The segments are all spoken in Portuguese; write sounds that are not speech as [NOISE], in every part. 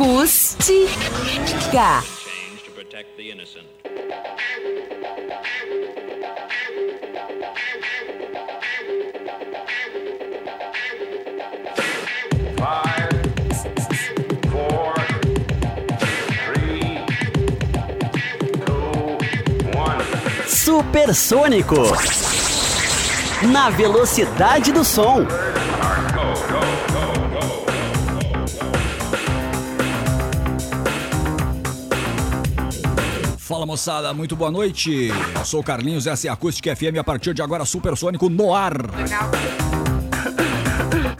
Acústica. Supersônico. Na velocidade do som. Fala moçada, muito boa noite. Eu sou Carlinhos, essa é a Acústica FM. A partir de agora, Supersônico no ar.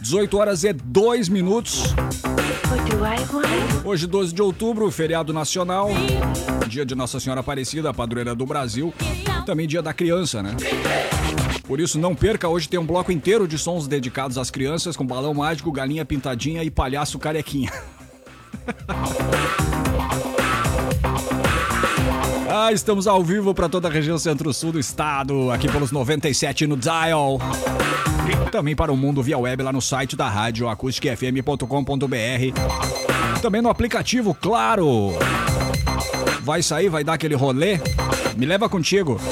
18 horas e 2 minutos. Hoje, 12 de outubro, feriado nacional. Dia de Nossa Senhora Aparecida, padroeira do Brasil. Também dia da criança, né? Por isso, não perca, hoje tem um bloco inteiro de sons dedicados às crianças, com balão mágico, galinha pintadinha e palhaço carequinha. [LAUGHS] Ah, estamos ao vivo para toda a região centro-sul do estado, aqui pelos 97 no Dial. Também para o mundo via web lá no site da rádio acusticfm.com.br. Também no aplicativo, claro. Vai sair, vai dar aquele rolê? Me leva contigo. [LAUGHS]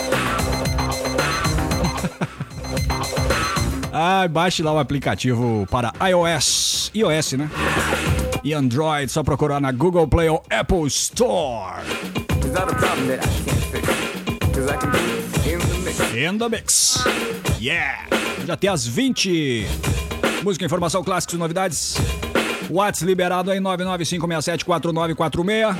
Ah, baixe lá o aplicativo para iOS, iOS, né? E Android, só procurar na Google Play ou Apple Store. That a problem that I can't fix? Cause I can do it in the mix. In the mix. Yeah! Já tem as 20. Música, informação, clássicos e novidades. Whats liberado aí 995674946.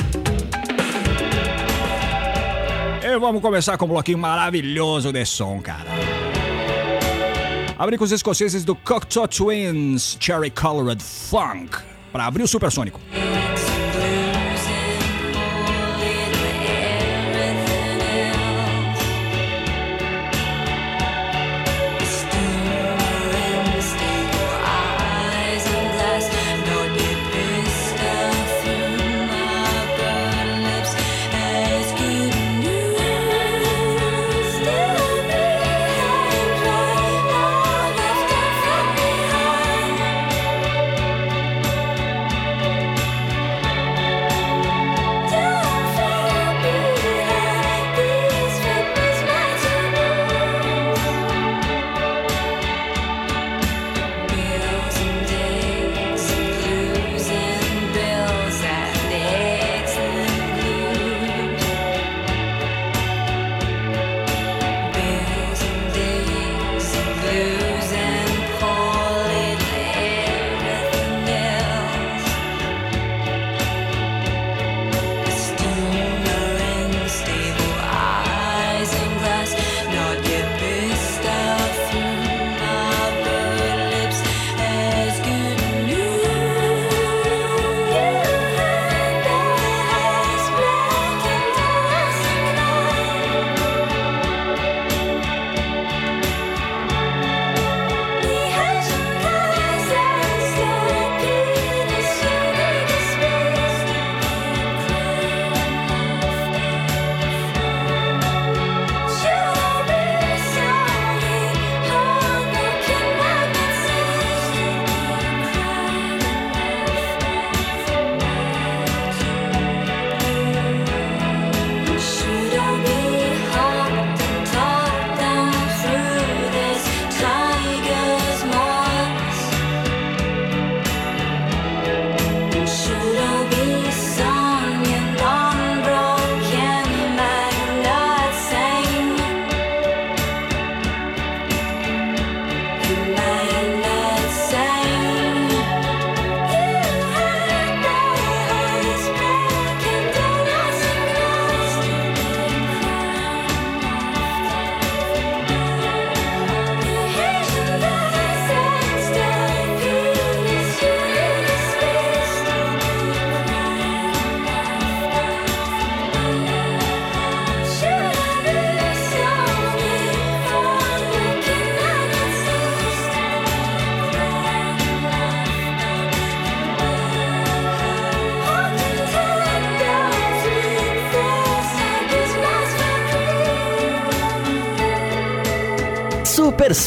E vamos começar com um bloquinho maravilhoso de som, cara. Abrir com os escoceses do Cocteau Twins Cherry Colored Funk. Pra abrir o supersônico.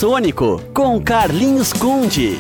Supersônico com Carlinhos Conde.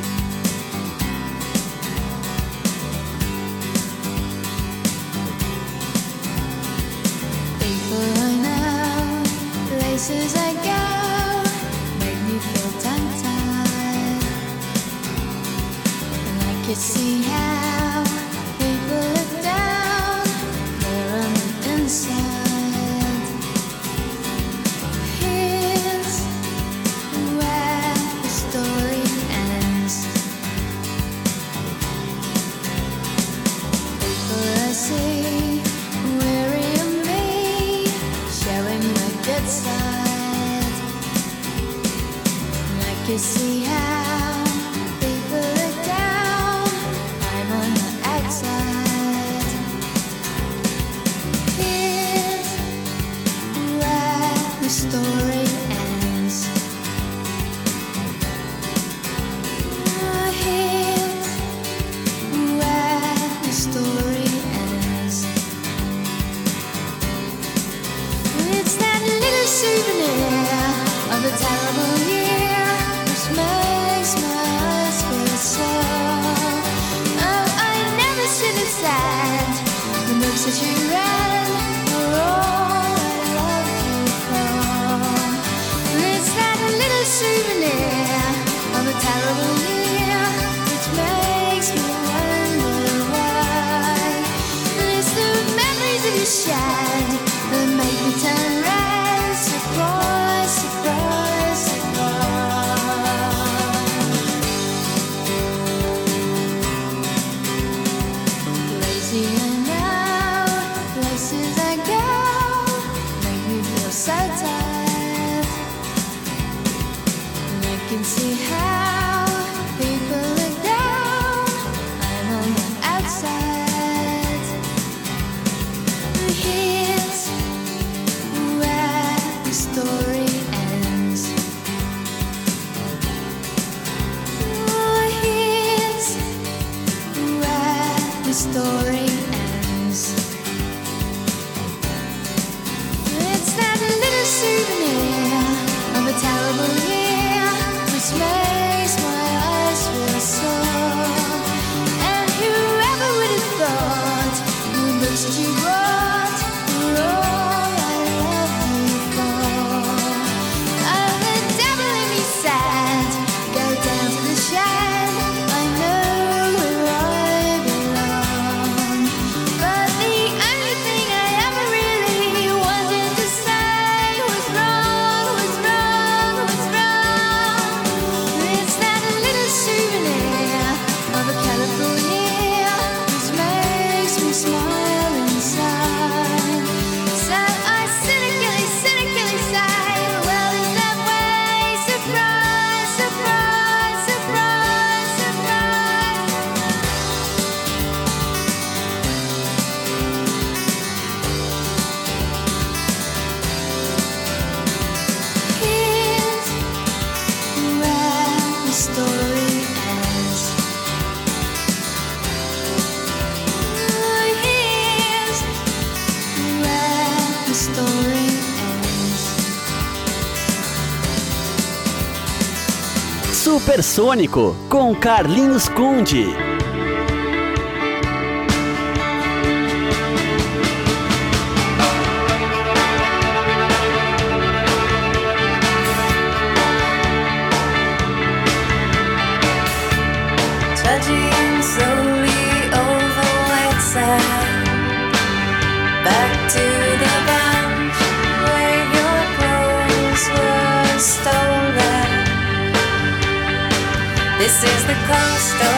Supersônico com Carlinhos Conde. Is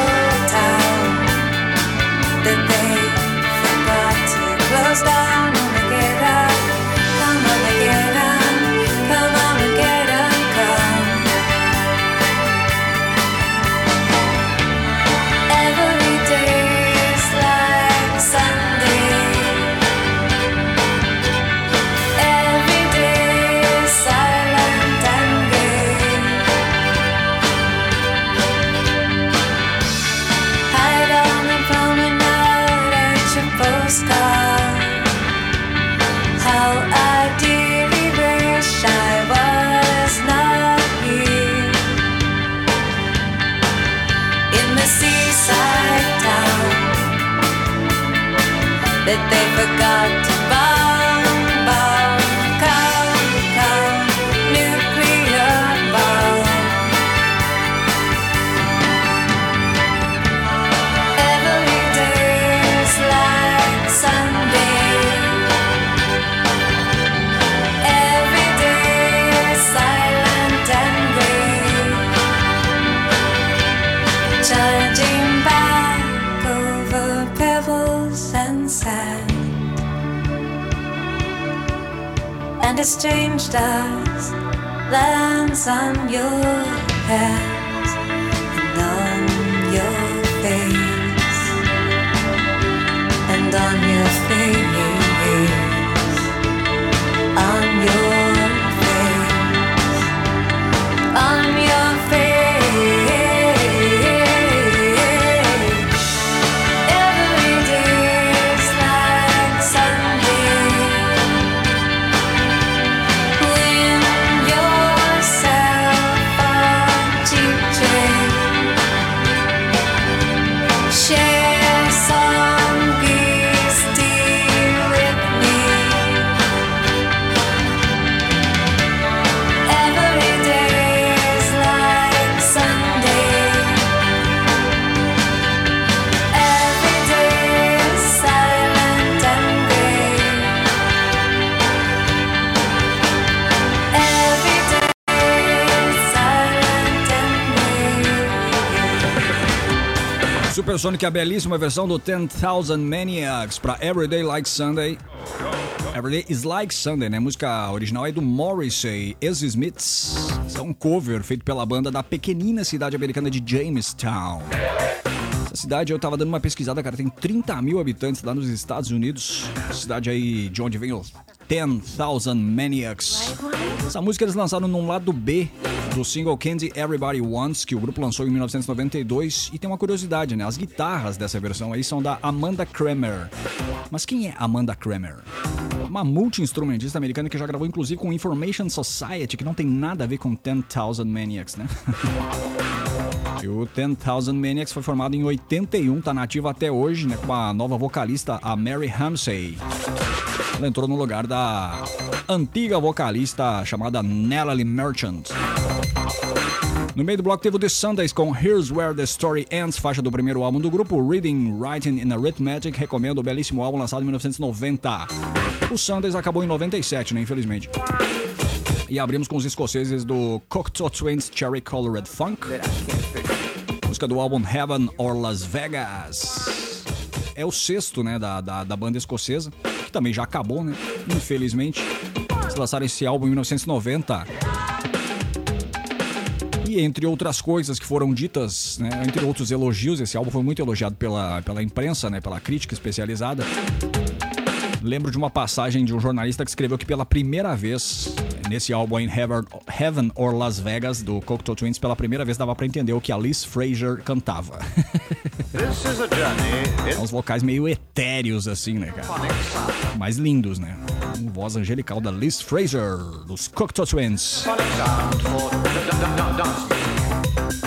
Supersonic é a belíssima versão do 10,000 Maniacs para Everyday Like Sunday. Everyday is Like Sunday, né? A música original é do Morrissey, Easy Smiths. Isso é um cover feito pela banda da pequenina cidade americana de Jamestown. Cidade eu tava dando uma pesquisada, cara, tem 30 mil habitantes lá nos Estados Unidos. Cidade aí de onde vem os 10,000 Maniacs. Essa música eles lançaram num lado B do single Candy Everybody Wants, que o grupo lançou em 1992. E tem uma curiosidade, né? As guitarras dessa versão aí são da Amanda Kramer. Mas quem é Amanda Kramer? Uma multi-instrumentista americana que já gravou inclusive com Information Society, que não tem nada a ver com 10,000 Maniacs, né? [LAUGHS] E o 10,000 Maniacs foi formado em 81, tá nativo até hoje, né? Com a nova vocalista, a Mary Hamsey. Ela entrou no lugar da antiga vocalista chamada Natalie Merchant. No meio do bloco teve o The Sundays com Here's Where the Story Ends, faixa do primeiro álbum do grupo, Reading, Writing and Arithmetic. Recomendo o belíssimo álbum lançado em 1990. O Sundays acabou em 97, né? Infelizmente. E abrimos com os escoceses do Cocteau Twins Cherry Colored Funk. Música do álbum Heaven or Las Vegas. É o sexto, né, da, da, da banda escocesa, que também já acabou, né? Infelizmente. Eles lançaram esse álbum em 1990. E entre outras coisas que foram ditas, né, entre outros elogios, esse álbum foi muito elogiado pela, pela imprensa, né, pela crítica especializada. Lembro de uma passagem de um jornalista que escreveu que pela primeira vez nesse álbum em Heaven, or Las Vegas do Cocteau Twins, pela primeira vez dava pra entender o que a Liz Fraser cantava. [LAUGHS] This is a journey É uns vocais meio etéreos assim, né, cara? Mas lindos, né? Com voz angelical da Liz Fraser dos Cocteau Twins.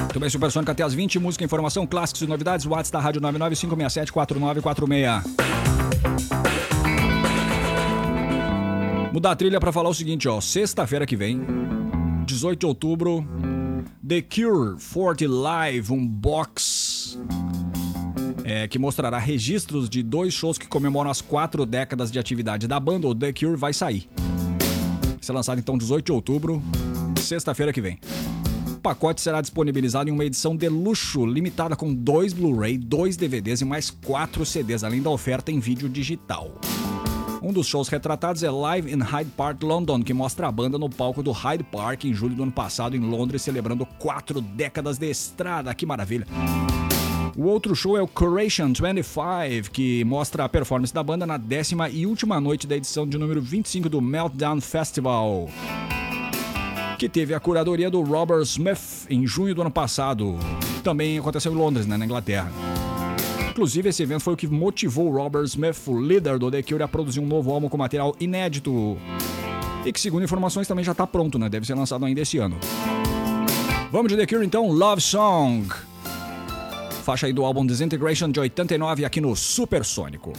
Muito bem, Supersônica até as 20, música, informação, clássicos e novidades, WhatsApp da Rádio 995674946. Mudar a trilha pra falar o seguinte, ó. Sexta-feira que vem, 18 de outubro, The Cure 40 Live, um box é, que mostrará registros de dois shows que comemoram as quatro décadas de atividade da banda. O The Cure vai sair. Vai ser lançado então 18 de outubro, sexta-feira que vem. O pacote será disponibilizado em uma edição de luxo, limitada com dois Blu-ray, dois DVDs e mais quatro CDs, além da oferta em vídeo digital. Um dos shows retratados é Live in Hyde Park, London, que mostra a banda no palco do Hyde Park em julho do ano passado em Londres, celebrando quatro décadas de estrada. Que maravilha! O outro show é o Curation 25, que mostra a performance da banda na décima e última noite da edição de número 25 do Meltdown Festival, que teve a curadoria do Robert Smith em junho do ano passado. Também aconteceu em Londres, né, na Inglaterra. Inclusive, esse evento foi o que motivou Robert Smith, o líder do The Cure, a produzir um novo álbum com material inédito. E que, segundo informações, também já está pronto, né? Deve ser lançado ainda esse ano. Vamos de The Cure então, Love Song. Faixa aí do álbum Disintegration de 89 aqui no Supersônico.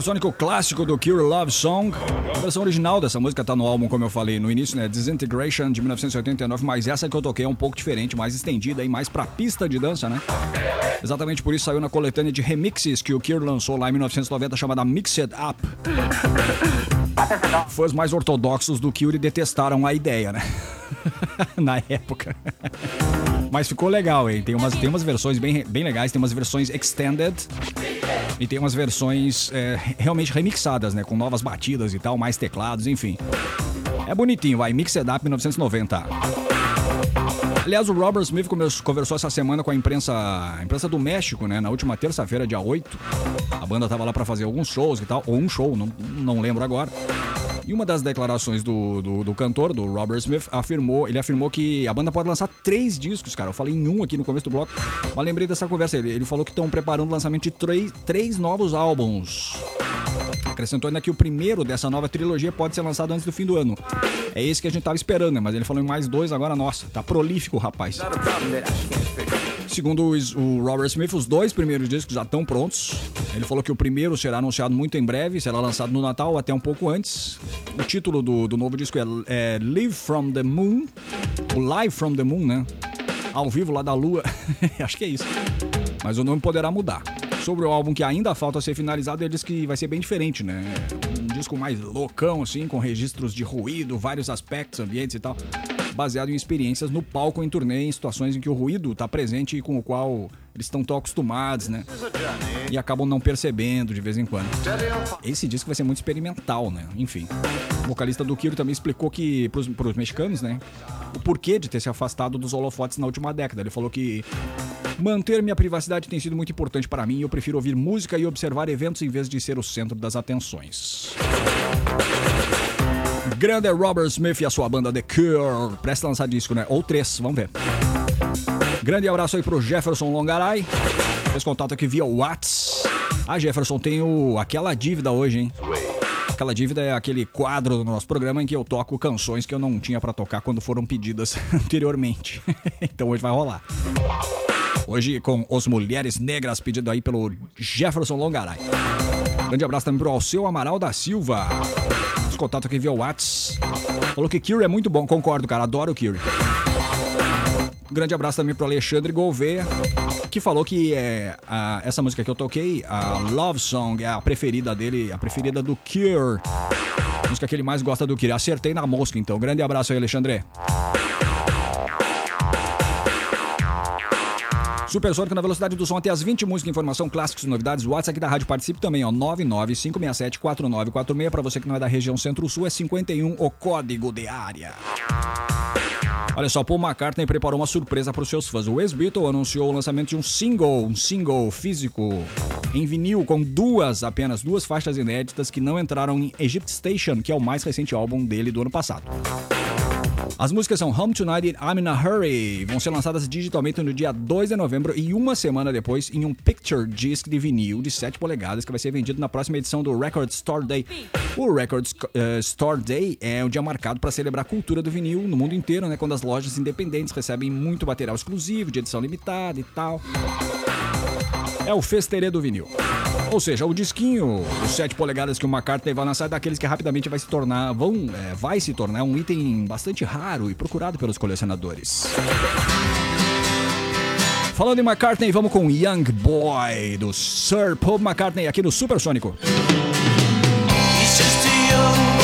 Supersônico clássico do Cure Love Song. A versão original dessa música tá no álbum, como eu falei no início, né? Disintegration de 1989, mas essa que eu toquei é um pouco diferente, mais estendida e mais pra pista de dança, né? Exatamente por isso saiu na coletânea de remixes que o Cure lançou lá em 1990, chamada Mixed Up. Fãs mais ortodoxos do Cure detestaram a ideia, né? [LAUGHS] na época. Mas ficou legal, hein? Tem umas, tem umas versões bem, bem legais, tem umas versões extended e tem umas versões é, realmente remixadas, né? Com novas batidas e tal, mais teclados, enfim. É bonitinho, vai. Mixed Up 1990. Aliás, o Robert Smith conversou essa semana com a imprensa, a imprensa do México, né? Na última terça-feira, dia 8. A banda tava lá pra fazer alguns shows e tal, ou um show, não, não lembro agora. E uma das declarações do, do, do cantor, do Robert Smith, afirmou, ele afirmou que a banda pode lançar três discos, cara. Eu falei em um aqui no começo do bloco, mas lembrei dessa conversa. Ele, ele falou que estão preparando o lançamento de três, três novos álbuns. Acrescentou ainda que o primeiro dessa nova trilogia pode ser lançado antes do fim do ano. É esse que a gente tava esperando, né? Mas ele falou em mais dois agora, nossa, tá prolífico, rapaz. Segundo o Robert Smith, os dois primeiros discos já estão prontos. Ele falou que o primeiro será anunciado muito em breve, será lançado no Natal até um pouco antes. O título do, do novo disco é, é Live from the Moon. O Live from the Moon, né? Ao vivo lá da Lua. [LAUGHS] Acho que é isso. Mas o nome poderá mudar. Sobre o álbum que ainda falta ser finalizado, ele diz que vai ser bem diferente, né? Um disco mais loucão, assim, com registros de ruído, vários aspectos, ambientes e tal. Baseado em experiências no palco, em turnê, em situações em que o ruído está presente e com o qual eles estão tão acostumados, né? E acabam não percebendo de vez em quando. Esse disco vai ser muito experimental, né? Enfim. O vocalista do Kiro também explicou que, pros, pros mexicanos, né? O porquê de ter se afastado dos holofotes na última década. Ele falou que manter minha privacidade tem sido muito importante para mim e eu prefiro ouvir música e observar eventos em vez de ser o centro das atenções. Grande é Robert Smith e a sua banda The Cure. Presta a lançar disco, né? Ou três, vamos ver. Grande abraço aí pro Jefferson Longaray. Fez contato aqui via Whats. Ah, Jefferson, tenho aquela dívida hoje, hein? Aquela dívida é aquele quadro do nosso programa em que eu toco canções que eu não tinha pra tocar quando foram pedidas [LAUGHS] anteriormente. [LAUGHS] então hoje vai rolar. Hoje com Os Mulheres Negras, pedido aí pelo Jefferson Longaray. Grande abraço também pro Alceu Amaral da Silva. Os contatos aqui via Whats. Falou que Cure é muito bom, concordo, cara. Adoro o Cure. Grande abraço também pro Alexandre Gouveia, que falou que é, a- essa música que eu toquei, a Love Song, é a preferida dele, a preferida do Cure. Música que ele mais gosta do Cure. Acertei na mosca, então. Grande abraço aí, Alexandre. Supersônico na velocidade do som até as 20 músicas, informação, clássicos novidades. O WhatsApp da rádio participe também, ó. 995674946. Pra você que não é da região Centro-Sul, é 51 o código de área. Olha só, Paul McCartney preparou uma surpresa para os seus fãs. O ex-Beatle anunciou o lançamento de um single, um single físico em vinil com duas, apenas duas faixas inéditas que não entraram em Egypt Station, que é o mais recente álbum dele do ano passado. As músicas são Home Tonight e I'm in a Hurry. Vão ser lançadas digitalmente no dia 2 de novembro e uma semana depois em um Picture Disc de vinil de 7 polegadas que vai ser vendido na próxima edição do Record Store Day. O Record eh, Store Day é um dia marcado para celebrar a cultura do vinil no mundo inteiro, né? Quando as lojas independentes recebem muito material exclusivo, de edição limitada e tal. É o festerê do vinil. Ou seja, o disquinho, os 7 polegadas que o McCartney vai lançar é daqueles que rapidamente vai se tornar, vão, é, vai se tornar um item bastante raro e procurado pelos colecionadores. Falando em McCartney, vamos com Young Boy do Sir Paul McCartney aqui no Supersônico. He's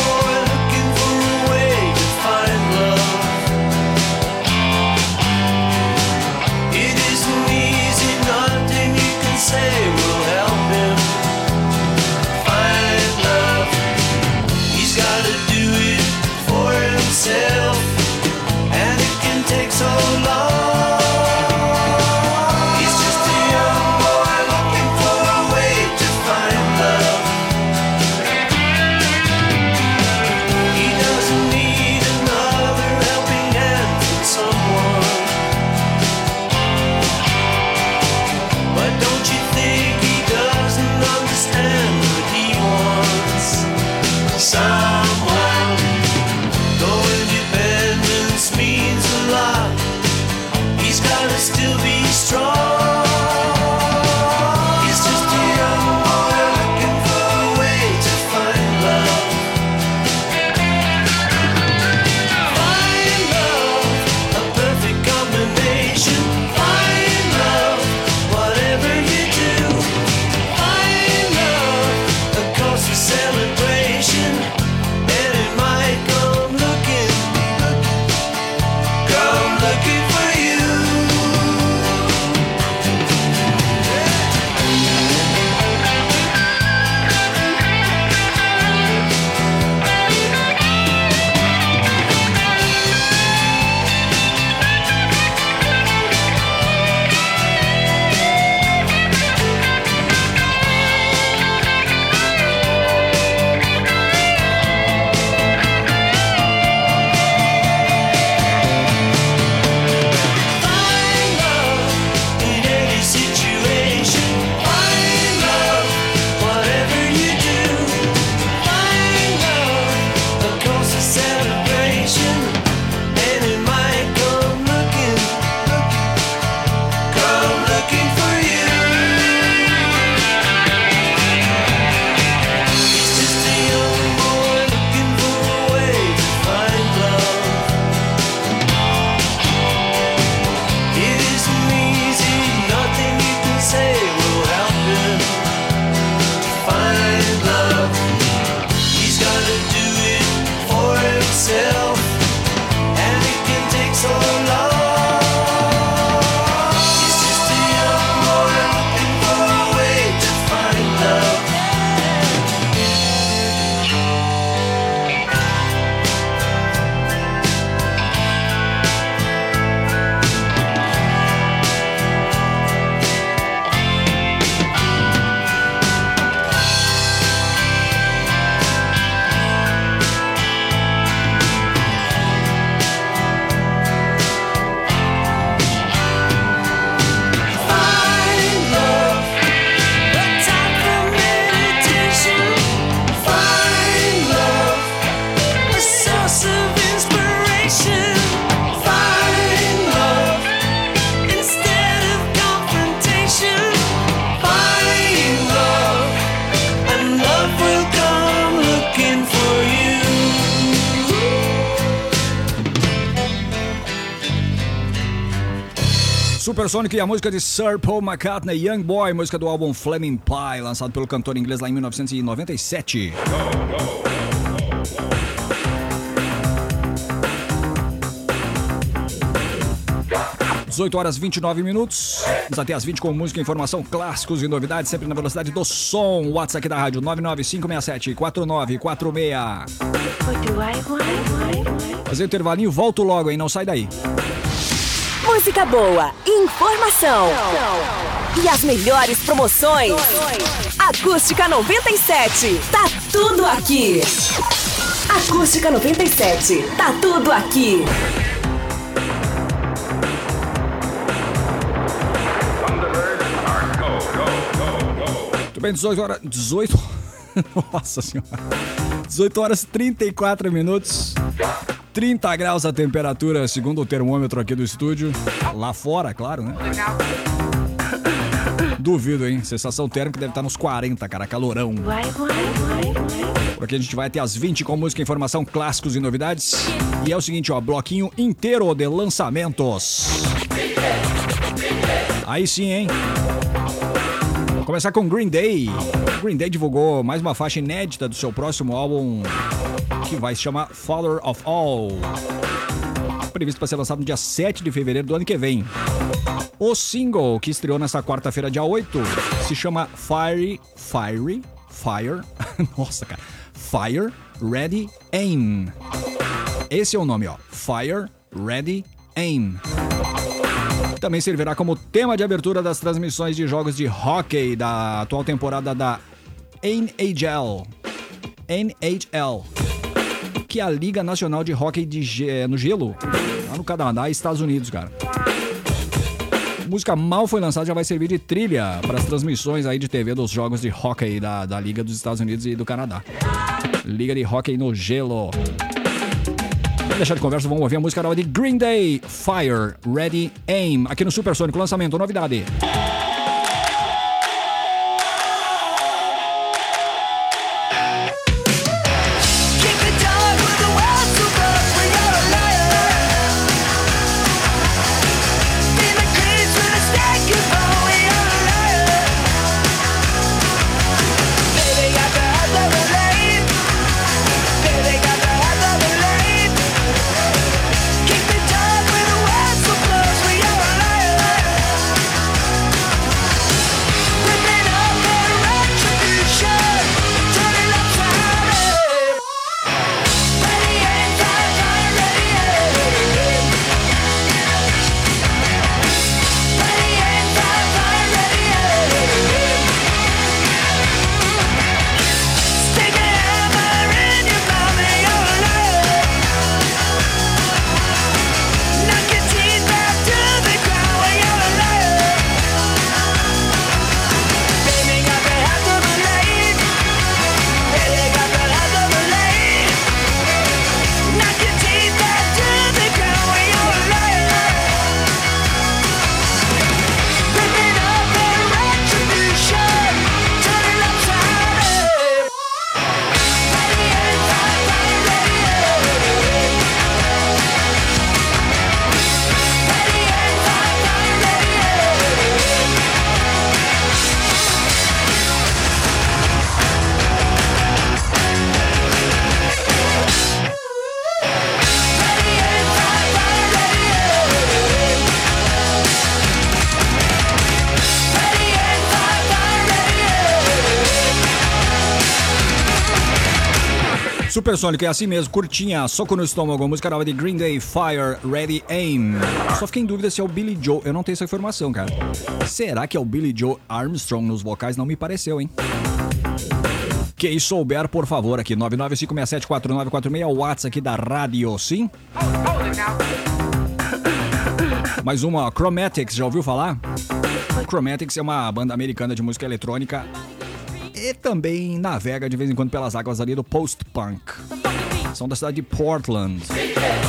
Supersonic e a música de Sir Paul McCartney, Young Boy, música do álbum Flaming Pie, lançado pelo cantor inglês lá em 1997. Dezoito horas 29 minutos. Vamos até as 20 com música, informação, clássicos e novidades, sempre na velocidade do som. WhatsApp aqui da rádio 99567 4946. Fazer o intervalinho, volto logo, hein? Não sai daí. Música boa, informação e as melhores promoções. Acústica 97, tá tudo aqui. Acústica 97, tá tudo aqui. Muito bem, 18 horas. 18. Nossa senhora. 18 horas e 34 minutos. 30 graus a temperatura, segundo o termômetro aqui do estúdio. Lá fora, claro, né? Duvido, hein? Sensação térmica deve estar nos 40, cara. Calorão. Por aqui a gente vai até as 20 com música, informação, clássicos e novidades. E é o seguinte, ó, bloquinho inteiro de lançamentos. Aí sim, hein? Vou começar com Green Day. Green Day divulgou mais uma faixa inédita do seu próximo álbum, que vai se chamar Father of All. Previsto para ser lançado no dia 7 de fevereiro do ano que vem. O single, que estreou nessa quarta-feira, dia 8, se chama Fiery, Fiery, Fire, [LAUGHS] nossa, cara, Fire, Ready, Aim. Esse é o nome, ó, Fire, Ready, Aim. Também servirá como tema de abertura das transmissões de jogos de hockey da atual temporada da NHL. NHL. Que é a Liga Nacional de Hockey de Ge- no Gelo, lá no Canadá e Estados Unidos, cara. A música mal foi lançada, já vai servir de trilha para as transmissões aí de TV dos jogos de hockey da, da Liga dos Estados Unidos e do Canadá. Liga de Hockey no Gelo. Vamos deixar de conversa, vamos ouvir a música nova de Green Day, Fire, Ready, Aim, aqui no Supersônico, lançamento, novidade. Supersônico é assim mesmo, curtinha, soco no estômago, música nova de Green Day, Fire, Ready, Aim. Só fiquei em dúvida se é o Billy Joe, eu não tenho essa informação, cara. Será que é o Billy Joe Armstrong nos vocais? Não me pareceu, hein? Quem souber, por favor, aqui, 995674946, o WhatsApp aqui da rádio, sim? Mais uma, Chromatics, já ouviu falar? Chromatics é uma banda americana de música eletrônica e também navega de vez em quando pelas águas ali do post-punk. São da cidade de Portland.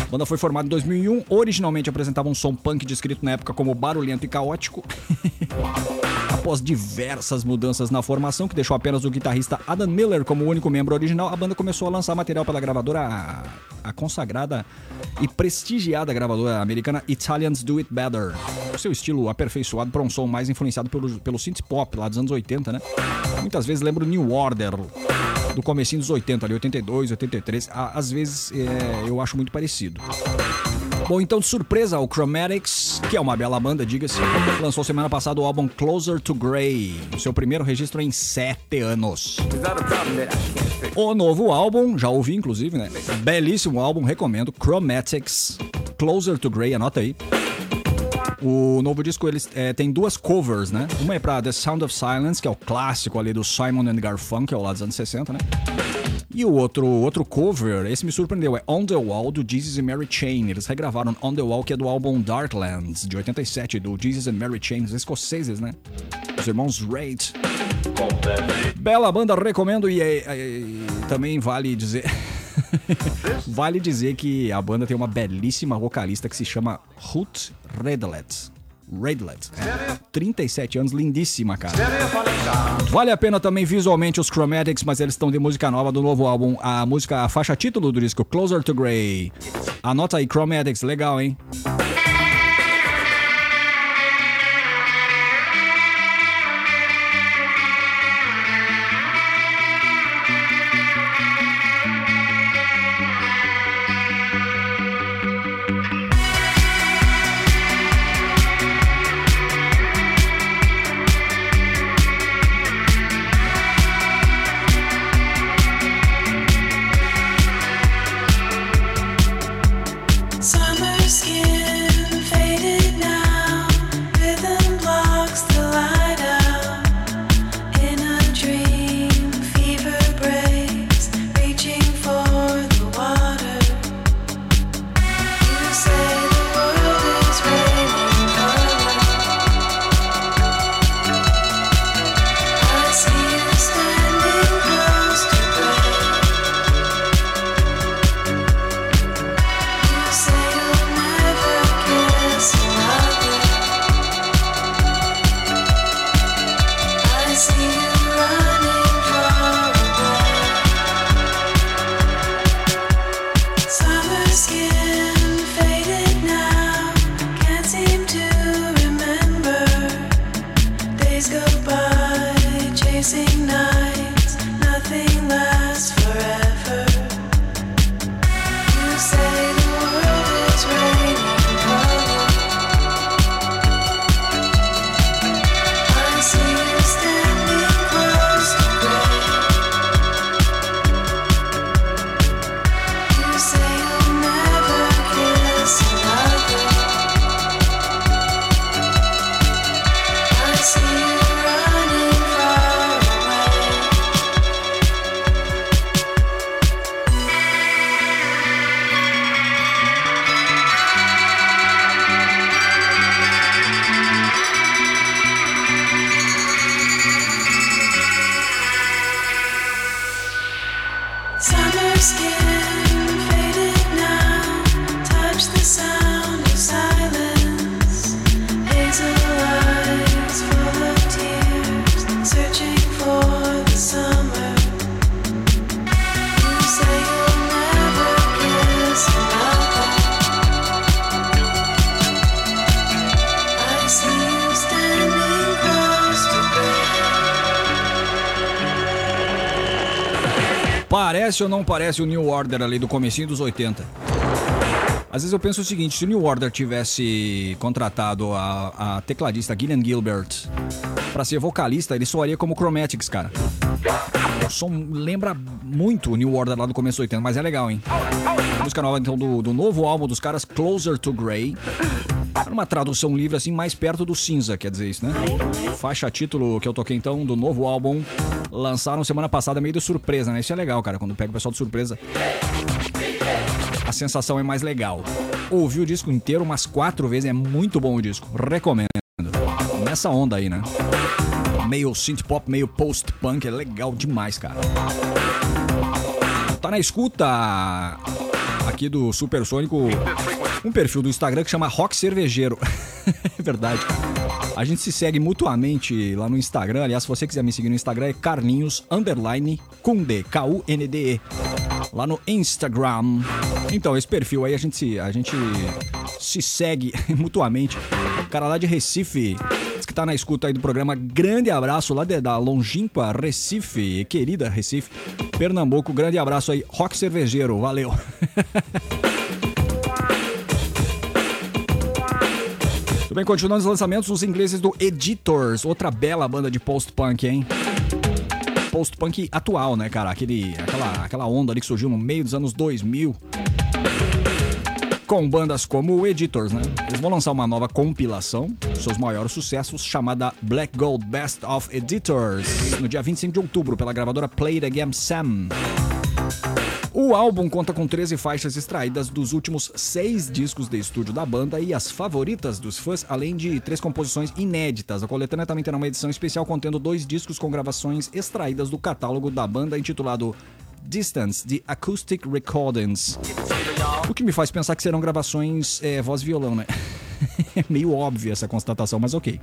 A banda foi formada em 2001. Originalmente apresentava um som punk descrito na época como barulhento e caótico. [LAUGHS] Após diversas mudanças na formação, que deixou apenas o guitarrista Adam Miller como o único membro original, a banda começou a lançar material pela gravadora, a, consagrada e prestigiada gravadora americana Italians Do It Better. Seu estilo aperfeiçoado para um som mais influenciado pelo, pelo synth pop lá dos anos 80, né? Muitas vezes lembra o New Order, do comecinho dos 80, ali 82, 83. A- Às vezes é, eu acho muito parecido. Bom, então de surpresa, o Chromatics, que é uma bela banda, diga-se, lançou semana passada o álbum Closer to Grey, seu primeiro registro em sete anos. O novo álbum, já ouvi inclusive, né? Belíssimo álbum, recomendo. Chromatics, Closer to Grey, anota aí. O novo disco eles é, tem duas covers, né? Uma é pra The Sound of Silence, que é o clássico ali do Simon and Garfunkel, lá dos anos 60, né? E o outro, outro cover, esse me surpreendeu, é On the Wall do Jesus and Mary Chain. Eles regravaram On the Wall, que é do álbum Darklands, de 87, do Jesus and Mary Chain, os escoceses, né? Os irmãos Raitt. Bela banda, recomendo e, e- e também vale dizer. [LAUGHS] vale dizer que a banda tem uma belíssima vocalista que se chama Ruth Redlet. Redlet. É, 37 anos, lindíssima, cara. Vale a pena também visualmente os Chromatics, mas eles estão de música nova do novo álbum. A música, a faixa título do disco, Closer to Grey. Anota aí, Chromatics, legal, hein? Parece ou não parece o New Order ali do comecinho dos 80? Às vezes eu penso o seguinte, se o New Order tivesse contratado a, a tecladista Gillian Gilbert pra ser vocalista, ele soaria como Chromatics, cara. O som lembra muito o New Order lá do começo dos 80, mas é legal, hein? Música nova, então, do, do novo álbum dos caras, Closer to Grey. Era uma tradução livre, assim, mais perto do cinza, quer dizer isso, né? Faixa título que eu toquei, então, do novo álbum. Lançaram semana passada, meio de surpresa, né? Isso é legal, cara, quando pega o pessoal de surpresa. A sensação é mais legal. Ouvi o disco inteiro umas quatro vezes, é muito bom o disco. Recomendo. Nessa onda aí, né? Meio synth pop, meio post-punk, é legal demais, cara. Tá na escuta aqui do Supersônico um perfil do Instagram que chama Rock Cervejeiro. [LAUGHS] é verdade. A gente se segue mutuamente lá no Instagram. Aliás, se você quiser me seguir no Instagram, é Carlinhos Underline Kunde, K-U-N-D-E. Lá no Instagram. Então, esse perfil aí a gente se, a gente se segue [LAUGHS] mutuamente. O cara lá de Recife, que tá na escuta aí do programa. Grande abraço lá de, da longínqua Recife, querida Recife, Pernambuco. Grande abraço aí, Rock Cervejeiro. Valeu. [LAUGHS] Bem, continuando os lançamentos, os ingleses do Editors, outra bela banda de post-punk, hein? Post-punk atual, né, cara? Aquele, aquela, aquela onda ali que surgiu no meio dos anos 2000. Com bandas como o Editors, né? Eles vão lançar uma nova compilação, seus maiores sucessos, chamada Black Gold Best of Editors, no dia 25 de outubro, pela gravadora Play the Game Sam. O álbum conta com 13 faixas extraídas dos últimos seis discos de estúdio da banda e as favoritas dos fãs, além de três composições inéditas. A coletânea também terá uma edição especial contendo dois discos com gravações extraídas do catálogo da banda, intitulado Distance, The Acoustic Recordings. O que me faz pensar que serão gravações é, voz e violão, né? [LAUGHS] É meio óbvia essa constatação, mas ok.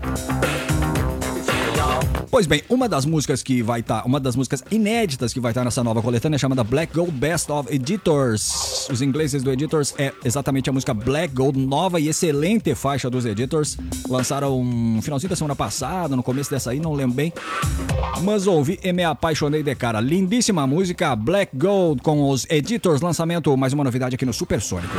Pois bem, uma das músicas que vai estar, uma das músicas inéditas que vai estar nessa nova coletânea é chamada Black Gold Best of Editors. Os ingleses do Editors é exatamente a música Black Gold, nova e excelente faixa dos Editors. Lançaram no finalzinho da semana passada, no começo dessa aí, não lembro bem. Mas ouvi e me apaixonei de cara. Lindíssima música Black Gold com os Editors. Lançamento, mais uma novidade aqui no Supersônico.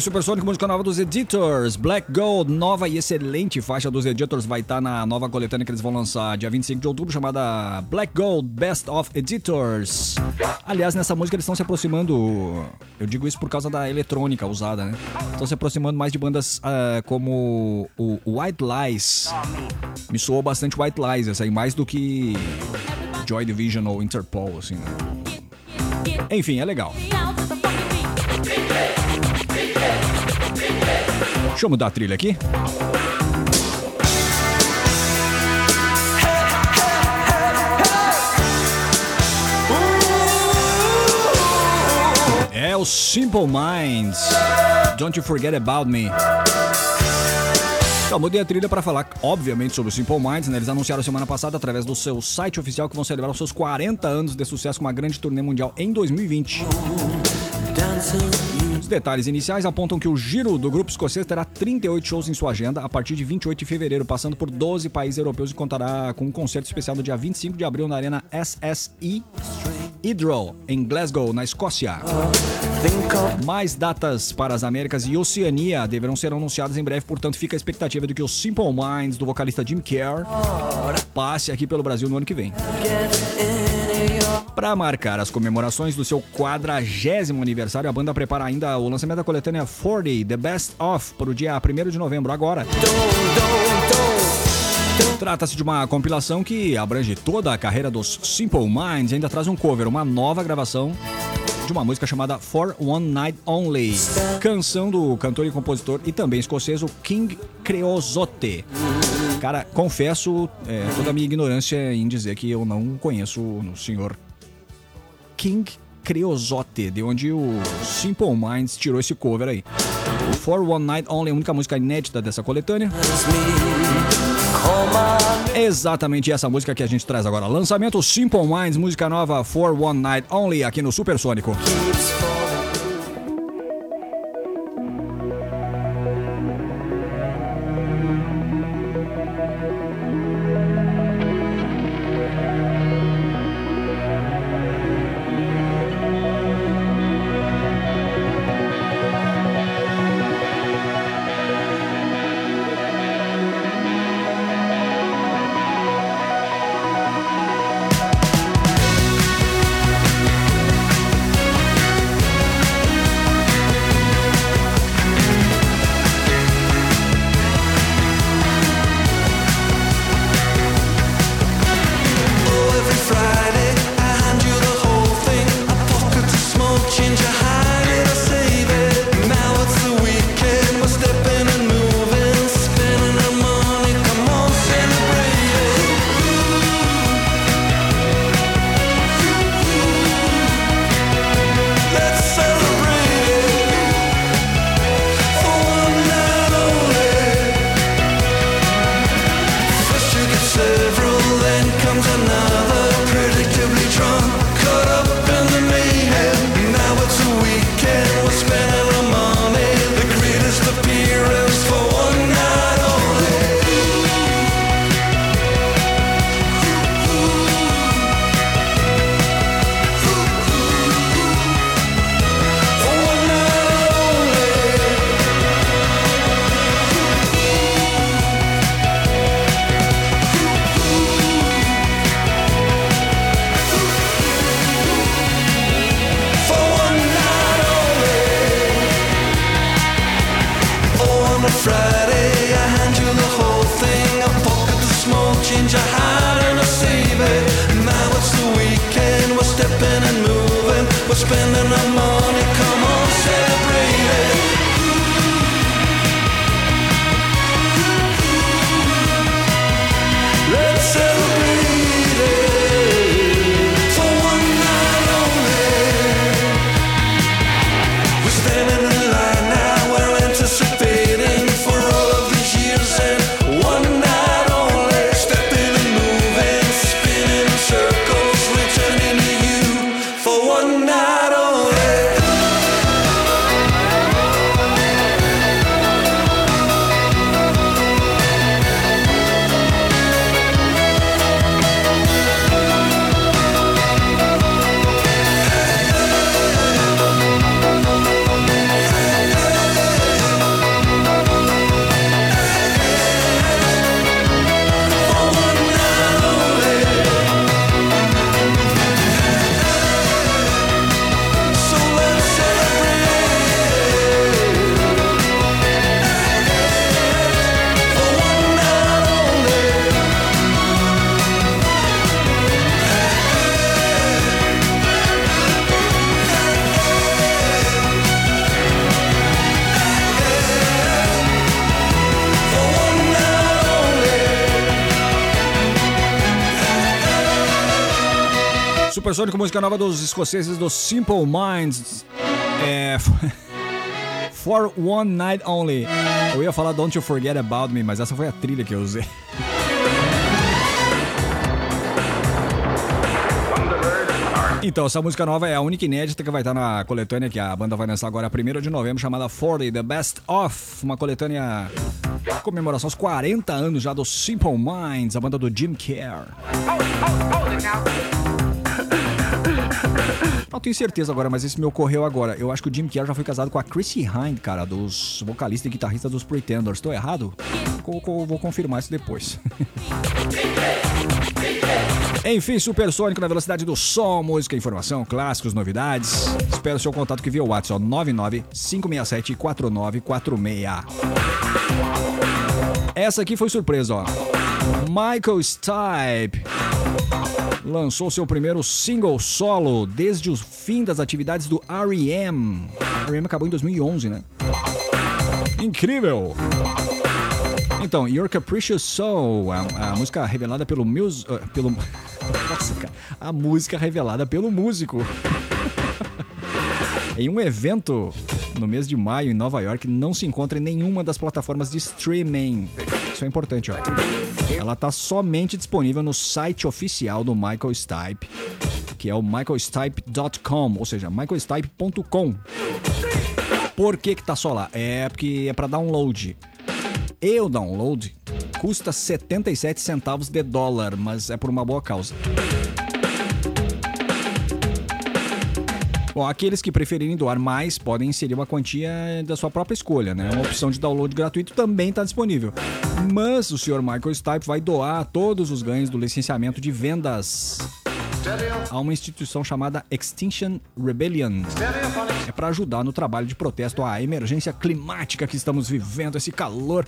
Aí, Supersonic, música nova dos Editors. Black Gold, nova e excelente faixa dos Editors, vai estar na nova coletânea que eles vão lançar dia 25 de outubro, chamada Black Gold Best of Editors. Aliás, nessa música eles estão se aproximando, eu digo isso por causa da eletrônica usada, né? Estão se aproximando mais de bandas ah, como o White Lies. Me soou bastante White Lies, essa aí, mais do que Joy Division ou Interpol, assim, né? Enfim, é legal. Deixa eu mudar a trilha aqui. É o Simple Minds. Don't you forget about me. Então, mudei a trilha para falar, obviamente, sobre o Simple Minds. Né? Eles anunciaram semana passada, através do seu site oficial, que vão celebrar os seus 40 anos de sucesso com uma grande turnê mundial em 2020. Detalhes iniciais apontam que o giro do grupo escocês terá 38 shows em sua agenda a partir de 28 de fevereiro, passando por 12 países europeus e contará com um concerto especial no dia 25 de abril na Arena SSE Heathrow, em Glasgow, na Escócia. Mais datas para as Américas e Oceania deverão ser anunciadas em breve, portanto fica a expectativa de que o Simple Minds do vocalista Jim Kerr passe aqui pelo Brasil no ano que vem. Para marcar as comemorações do seu quadragésimo aniversário, a banda prepara ainda o lançamento da coletânea 40 The Best Of para o dia 1 de novembro, agora. Trata-se de uma compilação que abrange toda a carreira dos Simple Minds e ainda traz um cover, uma nova gravação de uma música chamada For One Night Only, canção do cantor e compositor e também escocês o King Creosote. Cara, confesso é, toda a minha ignorância em dizer que eu não conheço o senhor King Creosote, de onde o Simple Minds tirou esse cover aí. For One Night Only, a única música inédita dessa coletânea. Exatamente essa música que a gente traz agora. Lançamento Simple Minds, música nova For One Night Only, aqui no Supersônico. Oh, Supersônico, música nova dos escoceses do Simple Minds. É. [LAUGHS] For One Night Only. Eu ia falar Don't You Forget About Me, mas essa foi a trilha que eu usei. [LAUGHS] Então, essa música nova é a única inédita que vai estar na coletânea que a banda vai lançar agora 1 de novembro, chamada 40, The Best Of. Uma coletânea comemoração aos 40 anos já do Simple Minds, a banda do Jim Care. Não tenho certeza agora, mas esse me ocorreu agora. Eu acho que o Jim Carrey já foi casado com a Chrissy Hind, cara, dos vocalistas e guitarristas dos Pretenders. Estou errado? Co- Vou confirmar isso depois. [LAUGHS] Enfim, Supersônico na velocidade do som, música, informação, clássicos, novidades. Espero seu contato que via o WhatsApp, ó, 995674946. Essa aqui foi surpresa, ó. Michael Stipe lançou seu primeiro single solo desde o fim das atividades do R.E.M. R.E.M. acabou em 2011, né? Incrível! Então, Your Capricious Soul, a, a música revelada pelo mus, ah, pelo Nossa, cara, a música revelada pelo músico. [LAUGHS] em um evento no mês de maio em Nova York, não se encontra em nenhuma das plataformas de streaming. Isso é importante, ó. Ela tá somente disponível no site oficial do Michael Stipe, que é o michaelstipe.com, ou seja, michaelstipe.com. Por que que tá só lá? É porque é para download. E o download custa 77 centavos de dólar, mas é por uma boa causa. Bom, aqueles que preferirem doar mais podem inserir uma quantia da sua própria escolha, né? Uma opção de download gratuito também está disponível. Mas o Sr. Michael Stipe vai doar todos os ganhos do licenciamento de vendas a uma instituição chamada Extinction Rebellion. É para ajudar no trabalho de protesto à emergência climática que estamos vivendo, esse calor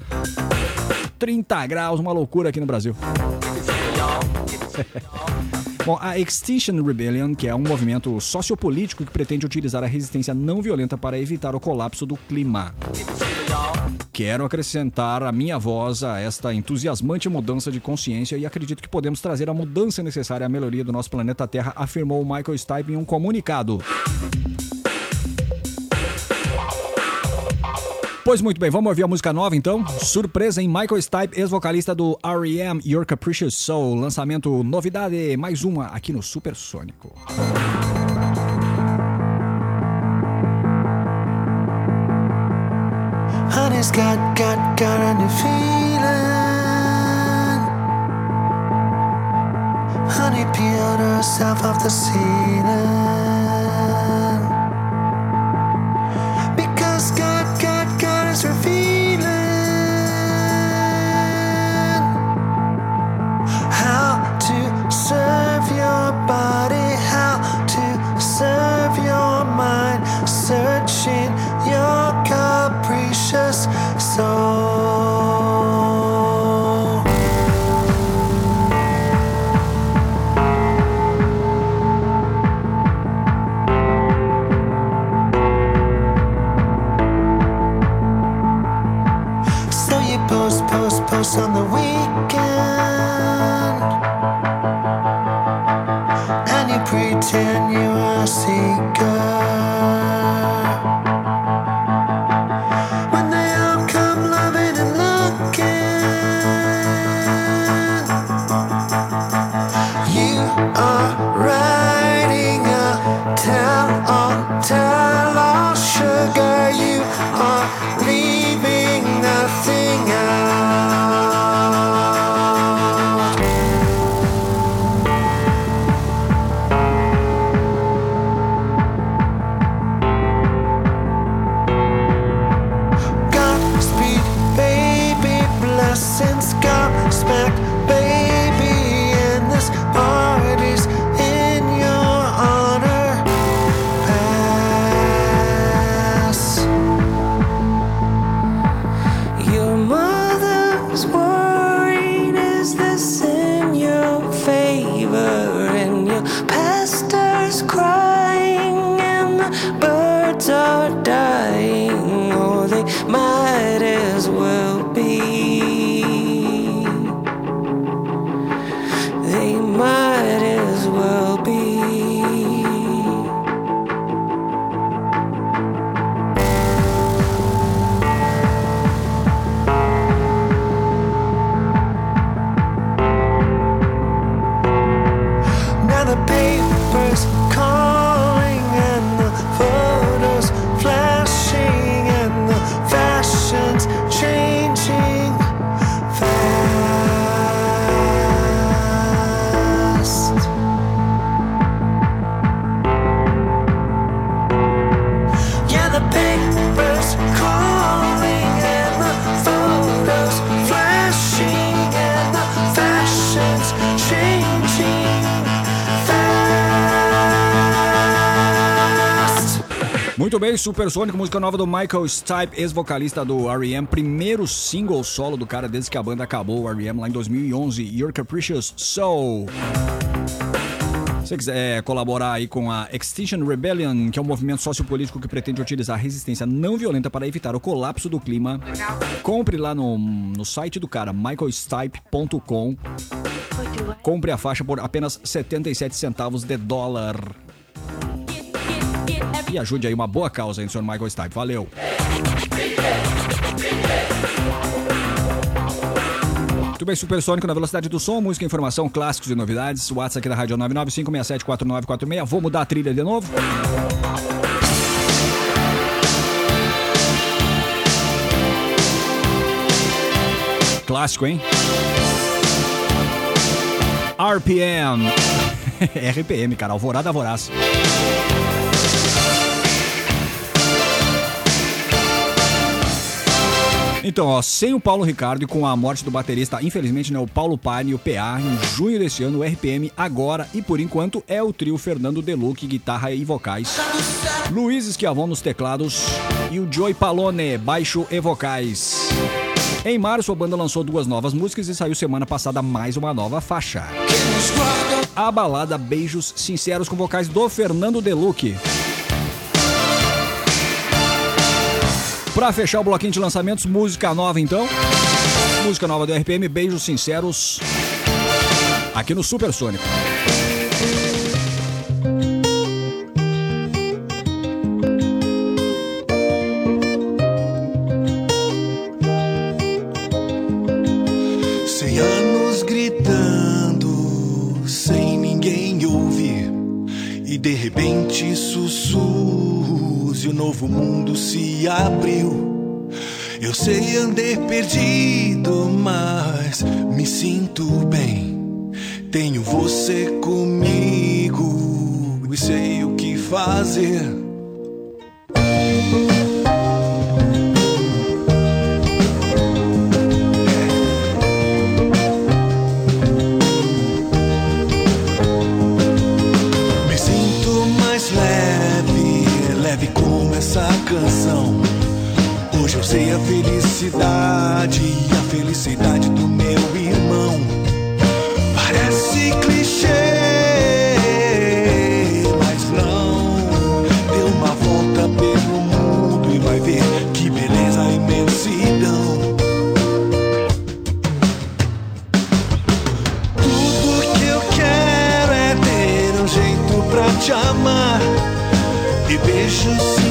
30 graus, uma loucura aqui no Brasil. [LAUGHS] Bom, a Extinction Rebellion, que é um movimento sociopolítico que pretende utilizar a resistência não violenta para evitar o colapso do clima. Quero acrescentar a minha voz a esta entusiasmante mudança de consciência e acredito que podemos trazer a mudança necessária à melhoria do nosso planeta Terra, afirmou Michael Stipe em um comunicado. Pois muito bem, vamos ouvir a música nova então. Surpresa em Michael Stipe, ex-vocalista do R.E.M. Your Capricious Soul. Lançamento novidade, mais uma aqui no Supersônico. Honey's got, got, got a new feeling. Honey peeled herself off the ceiling. Supersônico, música nova do Michael Stipe, ex-vocalista do R.E.M. Primeiro single solo do cara desde que a banda acabou, o R.E.M. lá em 2011, Your Capricious Soul. Se você quiser colaborar aí com a Extinction Rebellion, que é um movimento sociopolítico que pretende utilizar resistência não violenta para evitar o colapso do clima, compre lá no, no site do cara, michaelstipe.com. Compre a faixa por apenas 77 centavos de dólar. E ajude aí uma boa causa, hein, senhor Michael Stipe. Valeu! Muito bem, Supersônico na velocidade do som, música, informação, clássicos e novidades. O WhatsApp aqui da Rádio 995674946. Vou mudar a trilha de novo. Clássico, hein? RPM. [LAUGHS] RPM, cara, Alvorada Voraz. Então, ó, sem o Paulo Ricardo e com a morte do baterista, infelizmente, né, o Paulo Pane e o PA, em junho desse ano, o RPM agora e por enquanto é o trio Fernando Deluque, guitarra e vocais, Luiz Esquiavon nos teclados e o Joey Palone, baixo e vocais. Em março, a banda lançou duas novas músicas e saiu semana passada mais uma nova faixa. A balada Beijos Sinceros com vocais do Fernando Deluque. Pra fechar o bloquinho de lançamentos, música nova então. Música nova do RPM, Beijos Sinceros. Aqui no Supersônico. Cem anos gritando, sem ninguém ouvir. E de repente sussurros e o novo mundo se abriu. Eu sei andei perdido, mas me sinto bem. Tenho você comigo e sei o que fazer. Sei a felicidade e a felicidade do meu irmão. Parece clichê, mas não. Dê uma volta pelo mundo e vai ver que beleza a imensidão. Tudo que eu quero é ter um jeito pra te amar e beijos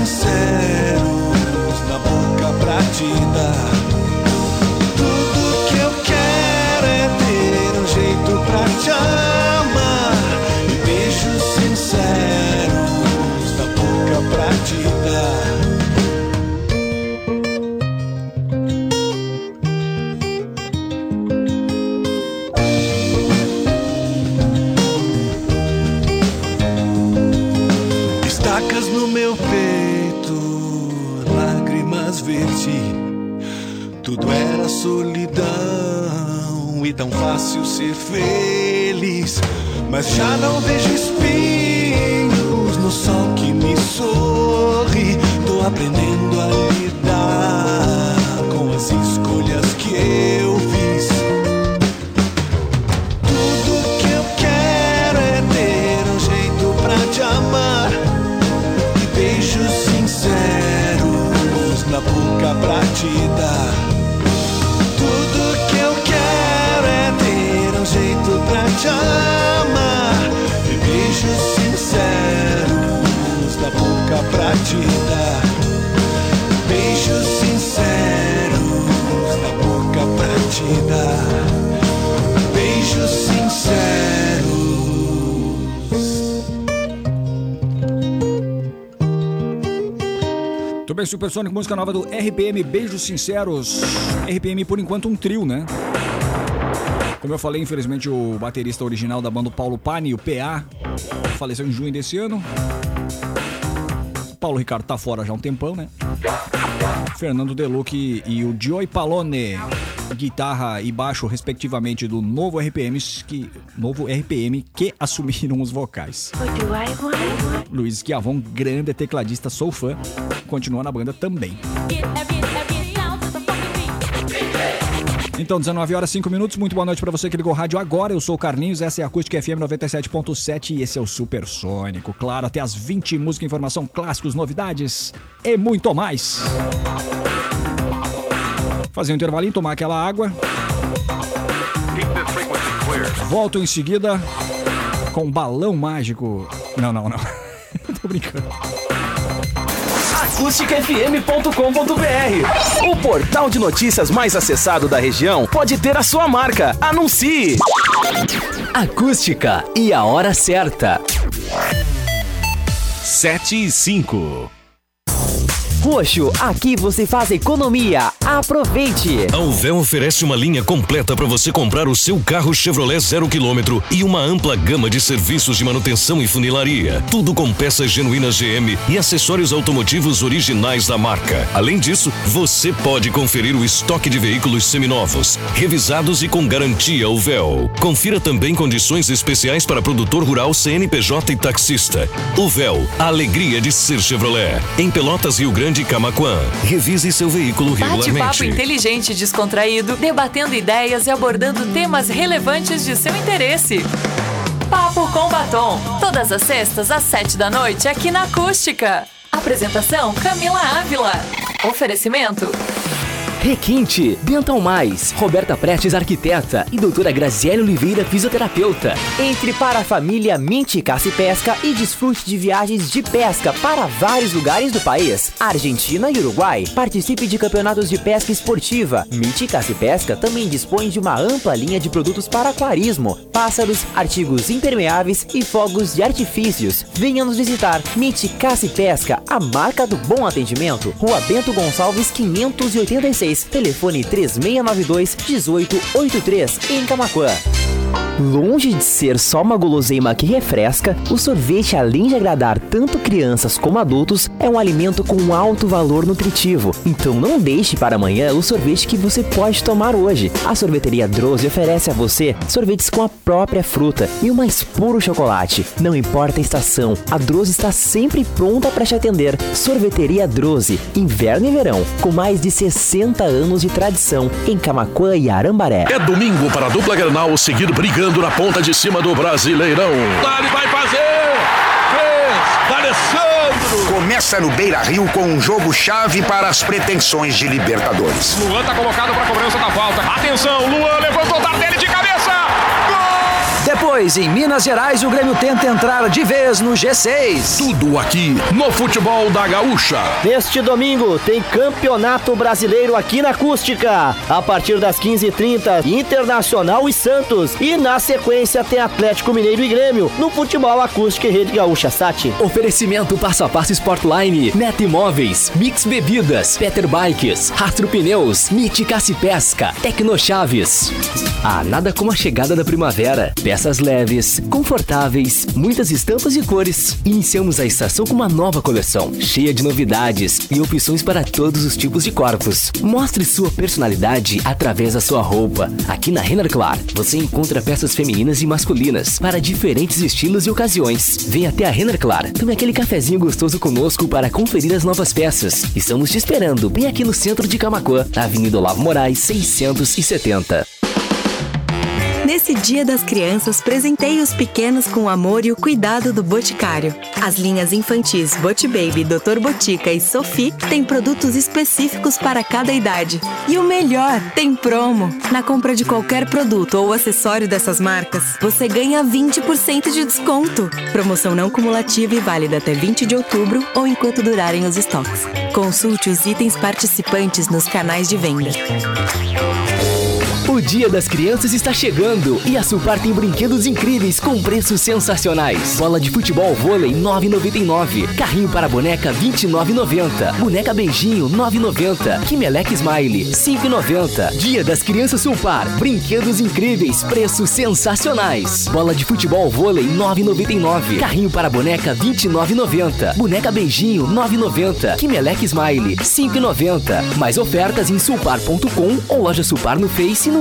Supersônico, música nova do RPM, Beijos Sinceros. RPM, por enquanto, um trio, né? Como eu falei, infelizmente, o baterista original da banda, Paulo Pani, o PA, faleceu em junho desse ano. Paulo Ricardo tá fora já há um tempão, né? Fernando Deluc e o Joey Palone, guitarra e baixo, respectivamente, do novo RPM que, novo RPM que assumiram os vocais. Luiz Schiavon, grande tecladista, sou fã, continua na banda também. Então, 19 horas 5 minutos. Muito boa noite pra você que ligou o rádio agora. Eu sou o Carlinhos, essa é a Acústica FM 97.7 e esse é o Supersônico. Claro, até as 20 música, informação, clássicos, novidades e muito mais. Fazer um intervalinho, tomar aquela água. Volto em seguida com balão mágico. Não, não, não. [LAUGHS] Tô brincando. acústicafm.com.br. O portal de notícias mais acessado da região pode ter a sua marca. Anuncie. Acústica e a hora certa. 7 e 5. Roxo, aqui você faz economia. Aproveite! A Uvel oferece uma linha completa para você comprar o seu carro Chevrolet zero quilômetro e uma ampla gama de serviços de manutenção e funilaria. Tudo com peças genuínas GM e acessórios automotivos originais da marca. Além disso, você pode conferir o estoque de veículos seminovos, revisados e com garantia Uvel. Confira também condições especiais para produtor rural, CNPJ e taxista. Uvel, a alegria de ser Chevrolet. Em Pelotas, Rio Grande e Camaquã. Revise seu veículo Bate-papo regularmente. inteligente e descontraído, debatendo ideias e abordando temas relevantes de seu interesse. Papo com Batom. Todas as sextas às sete da noite aqui na Acústica. Apresentação Camila Ávila. Oferecimento Requinte, Dental Mais, Roberta Prestes, arquiteta e doutora Graziele Oliveira, fisioterapeuta. Entre para a família Mint Caça e Pesca e desfrute de viagens de pesca para vários lugares do país. Argentina e Uruguai. Participe de campeonatos de pesca esportiva. Mint Caça e Pesca também dispõe de uma ampla linha de produtos para aquarismo, pássaros, artigos impermeáveis e fogos de artifícios. Venha nos visitar. Mint Caça e Pesca, a marca do bom atendimento. Rua Bento Gonçalves 586. Telefone 3692 1883 em Camaquã. Longe de ser só uma guloseima que refresca, o sorvete, além de agradar tanto crianças como adultos, é um alimento com alto valor nutritivo. Então não deixe para amanhã o sorvete que você pode tomar hoje. A sorveteria Drose oferece a você sorvetes com a própria fruta e o mais puro chocolate. Não importa a estação, a Drose está sempre pronta para te atender. Sorveteria Drose, inverno e verão, com mais de 60 anos de tradição em Camaquã e Arambaré. É domingo para a dupla Grenal seguir brigando na ponta de cima do Brasileirão. Dali vai fazer! Fez! D'Alessandro! Começa no Beira Rio com um jogo chave para as pretensões de Libertadores. Luan tá colocado para cobrança da falta. Atenção, Luan levantou o Tardelli de cabeça! Depois, em Minas Gerais, o Grêmio tenta entrar de vez no G6. Tudo aqui no futebol da Gaúcha. Neste domingo tem Campeonato Brasileiro aqui na Acústica. A partir das 15h30, Internacional e Santos. E na sequência tem Atlético Mineiro e Grêmio no futebol Acústica e Rede Gaúcha Sat. Oferecimento passo a passo Sportline, Neto Imóveis, Mix Bebidas, Peter Bikes, Rastro Pneus, e Pesca, Tecnochaves. Ah, nada como a chegada da primavera. Peças leves, confortáveis, muitas estampas e cores. Iniciamos a estação com uma nova coleção, cheia de novidades e opções para todos os tipos de corpos. Mostre sua personalidade através da sua roupa. Aqui na Renner Clar, você encontra peças femininas e masculinas para diferentes estilos e ocasiões. Venha até a Renner Clar, tome aquele cafezinho gostoso conosco para conferir as novas peças. Estamos te esperando bem aqui no centro de Camacuã, Avenida Olavo Moraes, 670. Nesse Dia das Crianças, presenteie os pequenos com o amor e o cuidado do Boticário. As linhas infantis Boti Baby, Dr. Botica e Sophie têm produtos específicos para cada idade. E o melhor, tem promo. Na compra de qualquer produto ou acessório dessas marcas, você ganha 20% de desconto. Promoção não cumulativa e válida até 20 de outubro ou enquanto durarem os estoques. Consulte os itens participantes nos canais de venda. O Dia das Crianças está chegando e a Supar tem brinquedos incríveis com preços sensacionais. Bola de futebol vôlei 9,99. Carrinho para boneca 29,90. Boneca beijinho 9,90. Kimelec Smile 5,90. Dia das Crianças Supar. Brinquedos incríveis, preços sensacionais. Bola de futebol vôlei 9,99. Carrinho para boneca 29,90. Boneca beijinho 9,90. Kimelec Smile 5,90. Mais ofertas em sulpar.com ou loja Supar no Face e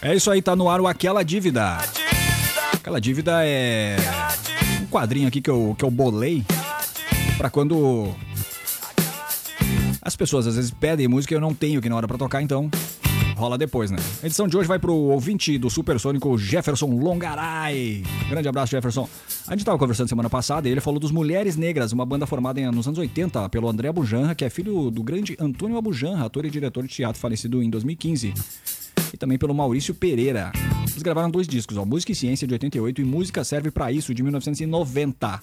É isso aí, tá no ar o Aquela Dívida. Aquela dívida é um quadrinho aqui que eu, que eu bolei pra quando as pessoas às vezes pedem música e eu não tenho aqui na hora pra tocar, então rola depois, né? A edição de hoje vai pro ouvinte do Supersônico Jefferson Longaray. Grande abraço, Jefferson. A gente tava conversando semana passada e ele falou dos Mulheres Negras, uma banda formada nos anos 80 pelo André Abujanra, que é filho do grande Antônio Abujanra, ator e diretor de teatro falecido em 2015. Também pelo Maurício Pereira. Eles gravaram dois discos, ó, Música e Ciência de 88 e Música Serve Pra Isso de 1990.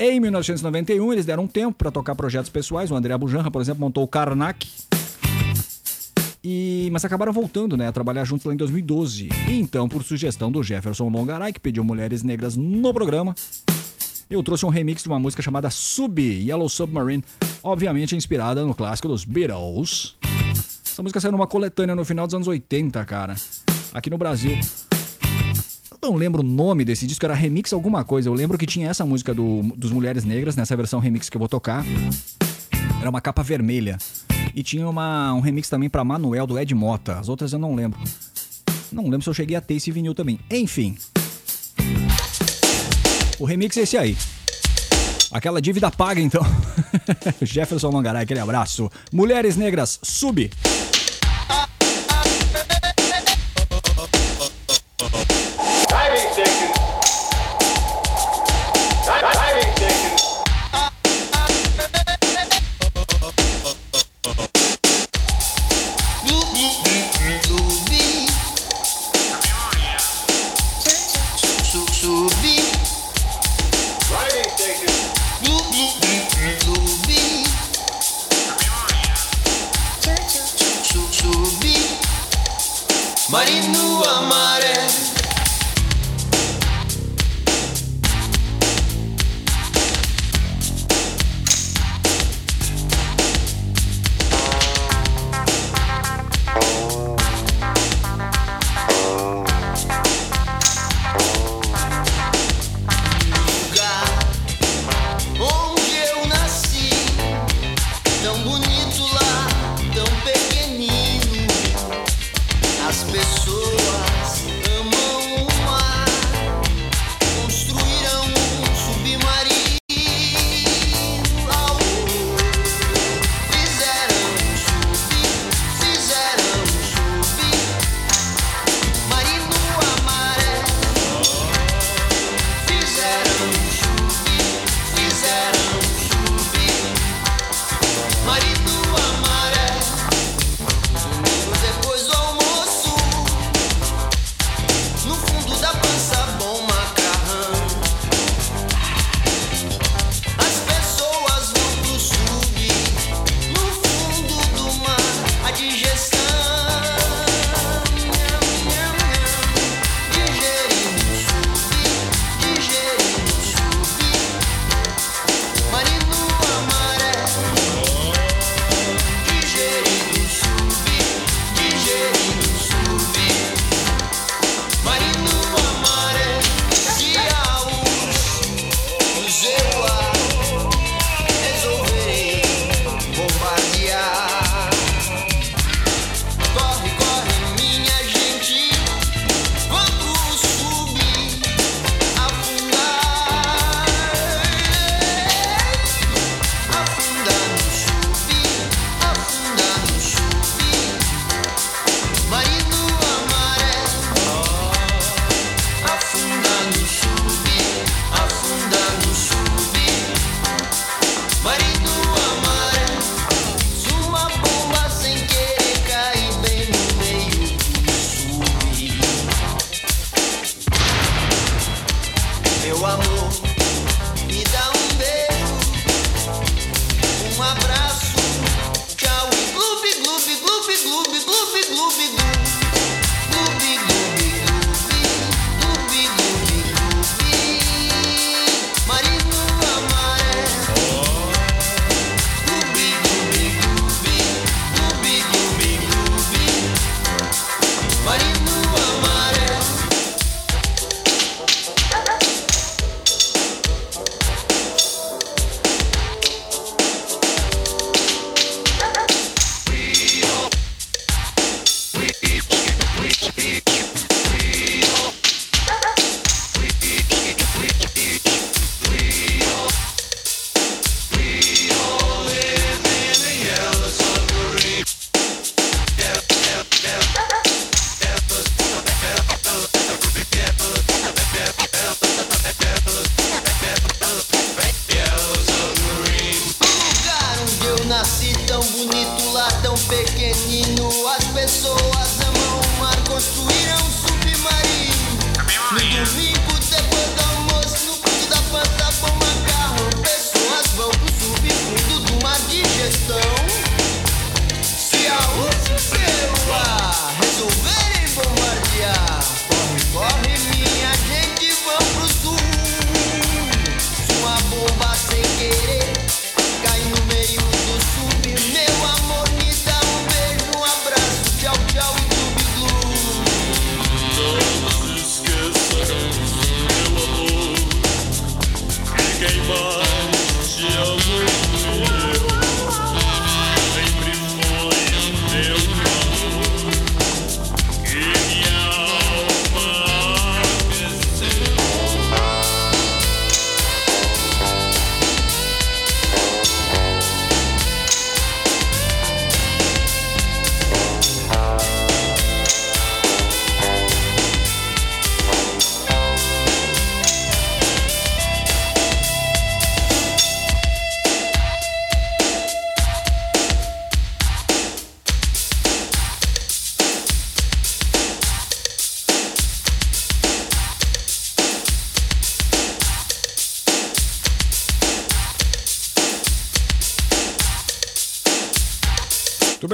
Em 1991, eles deram um tempo para tocar projetos pessoais. O André Abujanra, por exemplo, montou o Karnak. E... Mas acabaram voltando né, a trabalhar juntos lá em 2012. E então, por sugestão do Jefferson Longaray, que pediu mulheres negras no programa, eu trouxe um remix de uma música chamada Sub, Yellow Submarine, obviamente inspirada no clássico dos Beatles. Essa música saiu numa coletânea no final dos anos 80, cara, aqui no Brasil. Eu não lembro o nome desse disco, era Remix alguma coisa. Eu lembro que tinha essa música do, dos Mulheres Negras, nessa versão remix que eu vou tocar. Era uma capa vermelha. E tinha uma, um remix também pra Manuel, do Ed Mota. As outras eu não lembro. Não lembro se eu cheguei a ter esse vinil também. Enfim. O remix é esse aí. Aquela dívida paga, então. [LAUGHS] Jefferson Mangaray, aquele abraço. Mulheres Negras, sub.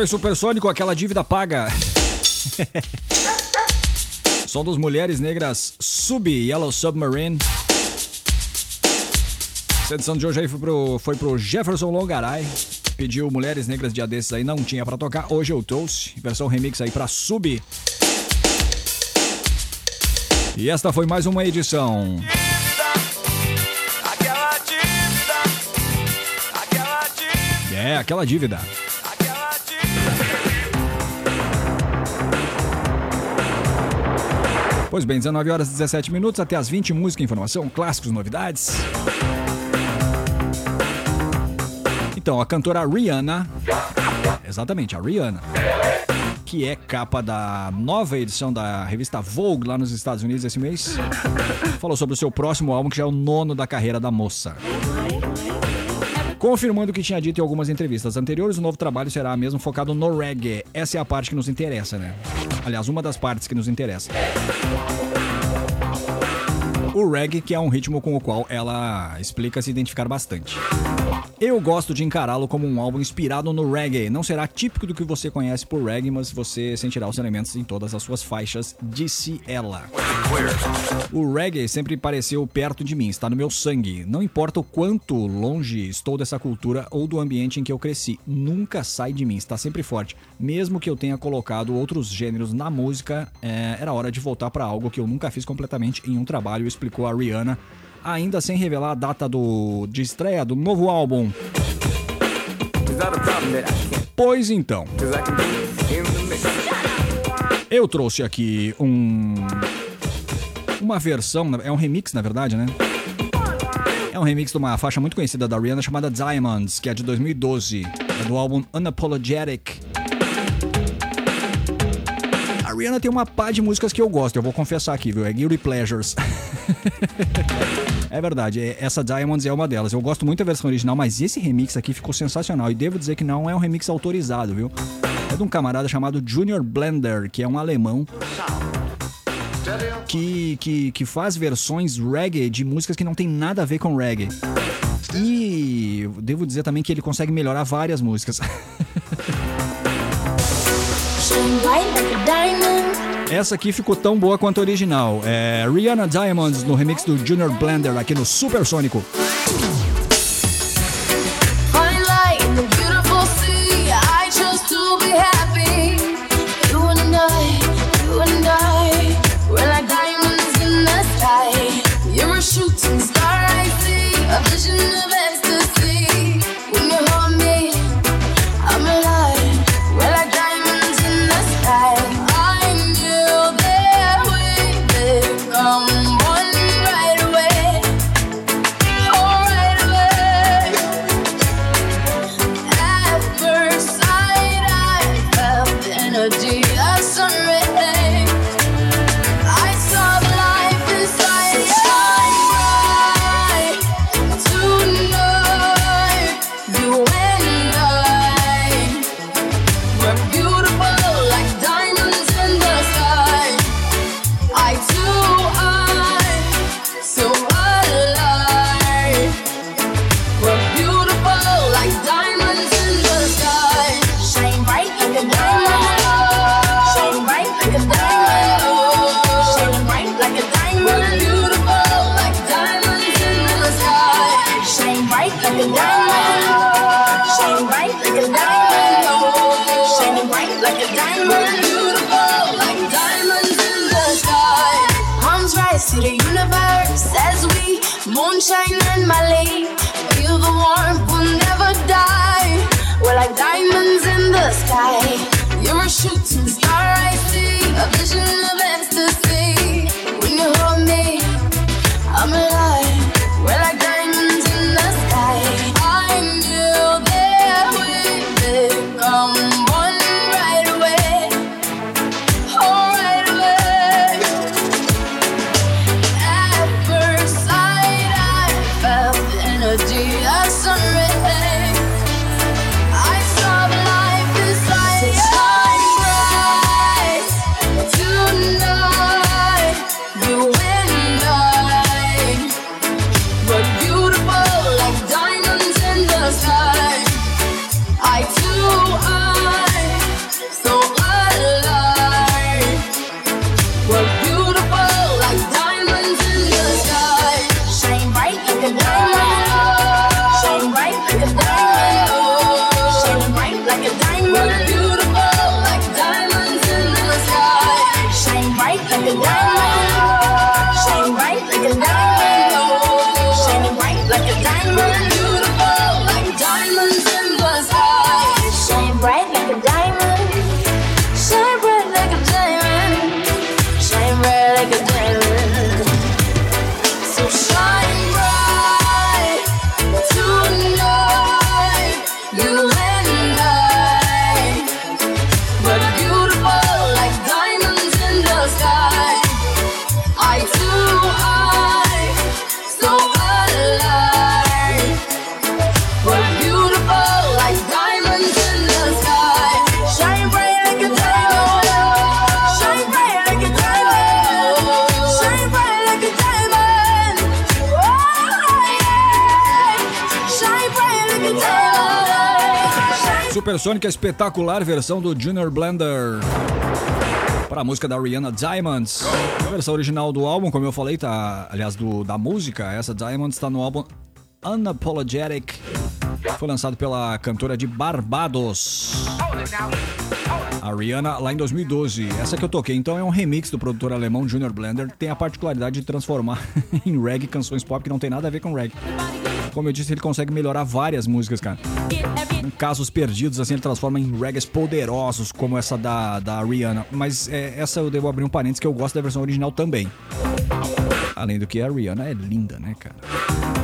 Bem, Supersônico, aquela dívida paga. [LAUGHS] Som dos Mulheres Negras Sub Yellow Submarine. Essa edição de hoje aí foi pro, foi pro Jefferson Longaray. Pediu Mulheres Negras dia desses aí, não tinha pra tocar. Hoje eu trouxe. Versão remix aí pra Sub. E esta foi mais uma edição. Aquela dívida, aquela dívida. É, aquela dívida. Pois bem, 19 horas e 17 minutos, até as 20, música, informação, clássicos, novidades. Então, a cantora Rihanna, exatamente, a Rihanna, que é capa da nova edição da revista Vogue lá nos Estados Unidos esse mês, falou sobre o seu próximo álbum, que já é o nono da carreira da moça. Confirmando o que tinha dito em algumas entrevistas anteriores, o novo trabalho será mesmo focado no reggae. Essa é a parte que nos interessa, né? Aliás, uma das partes que nos interessa. O reggae, que é um ritmo com o qual ela explica se identificar bastante. Eu gosto de encará-lo como um álbum inspirado no reggae. Não será típico do que você conhece por reggae, mas você sentirá os elementos em todas as suas faixas, disse ela. O reggae sempre pareceu perto de mim, está no meu sangue. Não importa o quanto longe estou dessa cultura ou do ambiente em que eu cresci, nunca sai de mim, está sempre forte. Mesmo que eu tenha colocado outros gêneros na música, é, era hora de voltar para algo que eu nunca fiz completamente em um trabalho, explicou a Rihanna, ainda sem revelar a data do, de estreia do novo álbum. Pois então, eu trouxe aqui um. Uma versão, é um remix na verdade, né? É um remix de uma faixa muito conhecida da Rihanna chamada Diamonds, que é de 2012. É do álbum Unapologetic. Rihanna tem uma pá de músicas que eu gosto, eu vou confessar aqui, viu? É Guilty Pleasures. [LAUGHS] é verdade, é- essa Diamonds é uma delas. Eu gosto muito da versão original, mas esse remix aqui ficou sensacional. E devo dizer que não é um remix autorizado, viu? É de um camarada chamado Junior Blender, que é um alemão que, que, que faz versões reggae de músicas que não tem nada a ver com reggae. E devo dizer também que ele consegue melhorar várias músicas. [LAUGHS] Essa aqui ficou tão boa quanto a original. É Rihanna Diamonds no remix do Junior Blender aqui no Supersônico. Fine moonshine and Malay. Feel the warmth will never die. We're like diamonds in the sky. You're a shooting star I see, a vision of Supersônica espetacular versão do Junior Blender. Para a música da Rihanna Diamonds. A versão original do álbum, como eu falei, tá. Aliás, do, da música, essa Diamonds está no álbum Unapologetic. Foi lançado pela cantora de Barbados. A Rihanna lá em 2012. Essa que eu toquei, então, é um remix do produtor alemão Junior Blender. Tem a particularidade de transformar [LAUGHS] em reggae canções pop que não tem nada a ver com reggae. Como eu disse, ele consegue melhorar várias músicas, cara. Casos perdidos, assim, ele transforma em reggaes poderosos, como essa da, da Rihanna. Mas é, essa eu devo abrir um parênteses que eu gosto da versão original também. Além do que a Rihanna é linda, né, cara?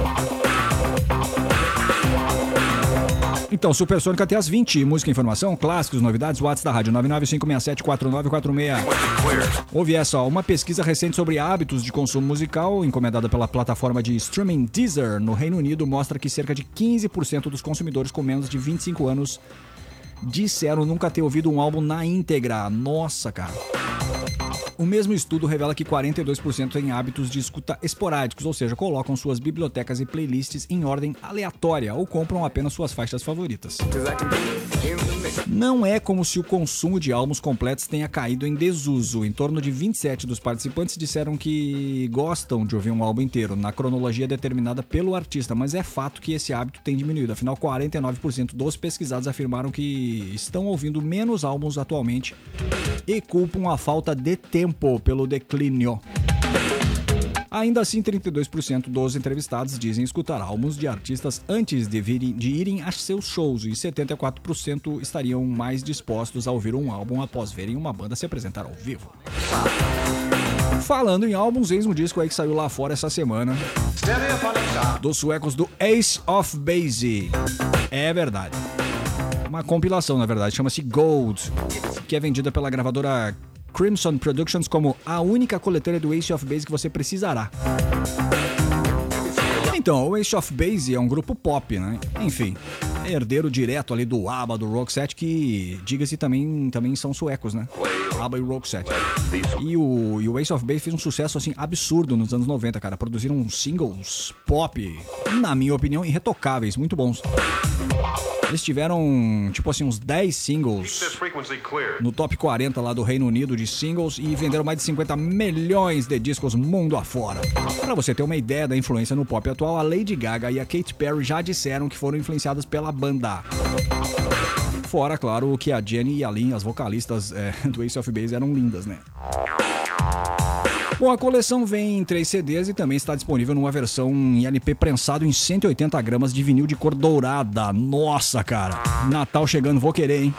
Então, Supersônica até as 20. Música, informação, clássicos, novidades, WhatsApp da rádio 995674946. Houve essa, ó, uma pesquisa recente sobre hábitos de consumo musical, encomendada pela plataforma de streaming Deezer no Reino Unido, mostra que cerca de 15% dos consumidores com menos de 25 anos disseram nunca ter ouvido um álbum na íntegra. Nossa, cara. O mesmo estudo revela que 42% têm hábitos de escuta esporádicos, ou seja, colocam suas bibliotecas e playlists em ordem aleatória ou compram apenas suas faixas favoritas. Não é como se o consumo de álbuns completos tenha caído em desuso. Em torno de 27 dos participantes disseram que gostam de ouvir um álbum inteiro, na cronologia determinada pelo artista, mas é fato que esse hábito tem diminuído. Afinal, 49% dos pesquisados afirmaram que estão ouvindo menos álbuns atualmente e culpam a falta de tempo pelo declínio. Ainda assim, 32% dos entrevistados dizem escutar álbuns de artistas antes de, virem, de irem a seus shows e 74% estariam mais dispostos a ouvir um álbum após verem uma banda se apresentar ao vivo. Falando em álbuns, eis um disco aí que saiu lá fora essa semana. Dos suecos do Ace of Base. É verdade. Uma compilação, na verdade, chama-se Gold, que é vendida pela gravadora Crimson Productions como a única coletânea do Ace of Base que você precisará. Então, o Ace of Base é um grupo pop, né? Enfim, é herdeiro direto ali do ABBA, do Roxette, que, diga-se, também, também são suecos, né? ABBA e Roxette. E o, e o Ace of Base fez um sucesso, assim, absurdo nos anos 90, cara. Produziram singles pop, na minha opinião, irretocáveis, muito bons. Eles tiveram, tipo assim, uns 10 singles no top 40 lá do Reino Unido de singles e venderam mais de 50 milhões de discos mundo afora. Pra você ter uma ideia da influência no pop atual, a Lady Gaga e a Katy Perry já disseram que foram influenciadas pela banda. Fora, claro, que a Jenny e a Lynn, as vocalistas é, [LAUGHS] do Ace of Base, eram lindas, né? Bom, a coleção vem em três CDs e também está disponível numa versão em LP prensado em 180 gramas de vinil de cor dourada. Nossa, cara. Natal chegando, vou querer, hein?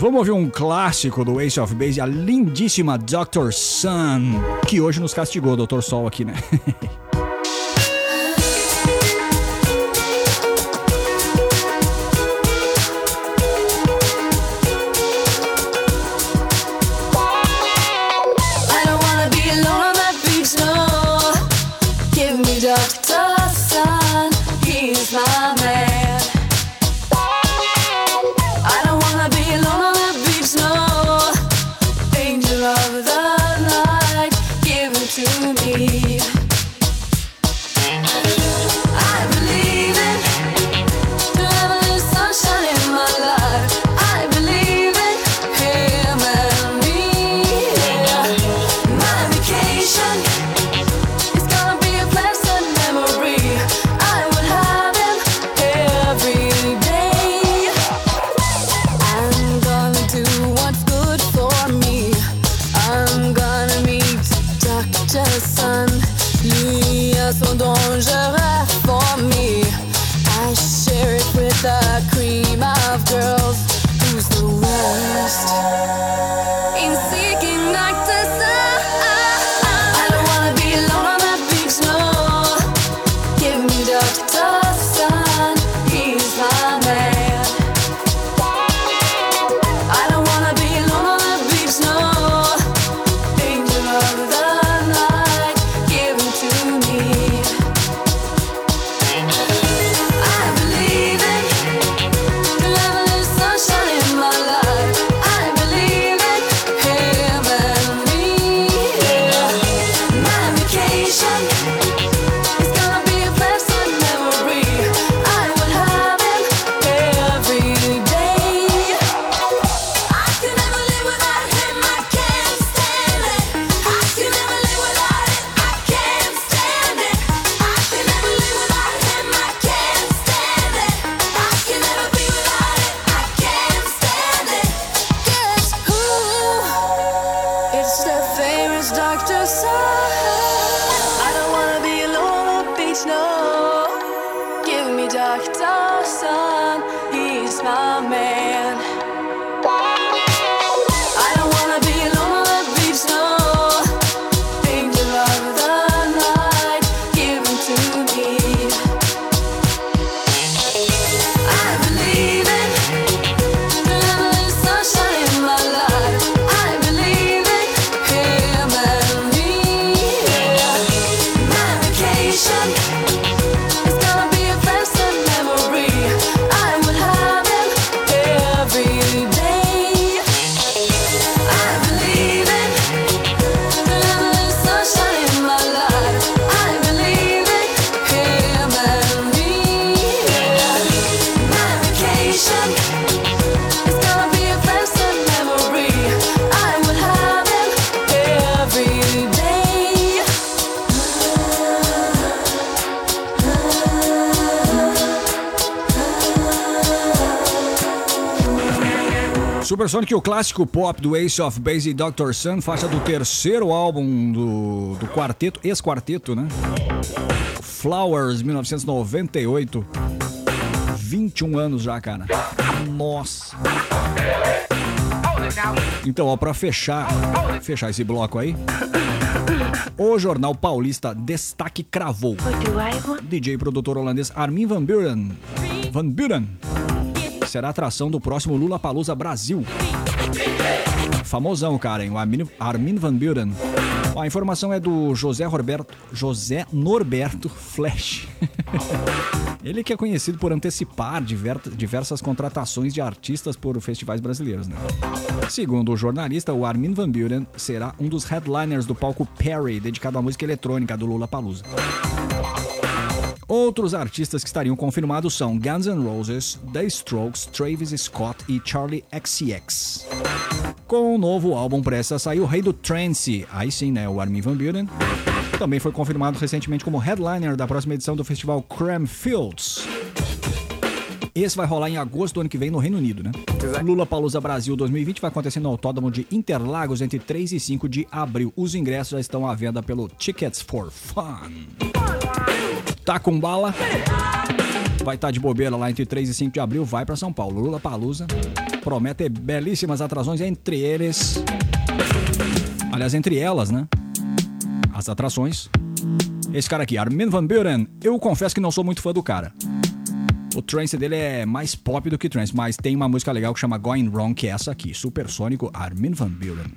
Vamos ouvir um clássico do Ace of Base, a lindíssima Dr. Sun, que hoje nos castigou, Dr. Sol aqui, né? [LAUGHS] Supersonic, o clássico pop do Ace of Base e Dr. Sun, faixa do terceiro álbum do, do quarteto, ex-quarteto, né? Flowers, 1998. 21 anos já, cara. Nossa. Então, ó, pra fechar, fechar esse bloco aí, o jornal paulista Destaque cravou. DJ produtor holandês Armin van Buren. Van Buren será atração do próximo Lula Palusa Brasil. Famosão, cara, hein? O Armin, Armin Van Buren. A informação é do José Roberto, José Norberto Flash. [LAUGHS] Ele que é conhecido por antecipar diver- diversas contratações de artistas por festivais brasileiros, né? Segundo o jornalista, o Armin Van Buren será um dos headliners do palco Perry, dedicado à música eletrônica do Lula Palusa. Outros artistas que estariam confirmados são Guns N' Roses, The Strokes, Travis Scott e Charlie XCX. Com o novo álbum prestes a sair, o rei do trance, aí sim, né, o Armin Van Buren, também foi confirmado recentemente como headliner da próxima edição do festival Cram Fields. Esse vai rolar em agosto do ano que vem no Reino Unido, né? Lula Palusa Brasil 2020 vai acontecer no Autódromo de Interlagos entre 3 e 5 de abril. Os ingressos já estão à venda pelo Tickets for Fun. Tá com bala? Vai estar de bobeira lá entre 3 e 5 de abril, vai para São Paulo. Lula Palusa promete belíssimas atrações, entre eles. Aliás, entre elas, né? As atrações. Esse cara aqui, Armin Van Buren. Eu confesso que não sou muito fã do cara. O trance dele é mais pop do que trance, mas tem uma música legal que chama Going Wrong, que é essa aqui, Supersônico Armin Van Buren.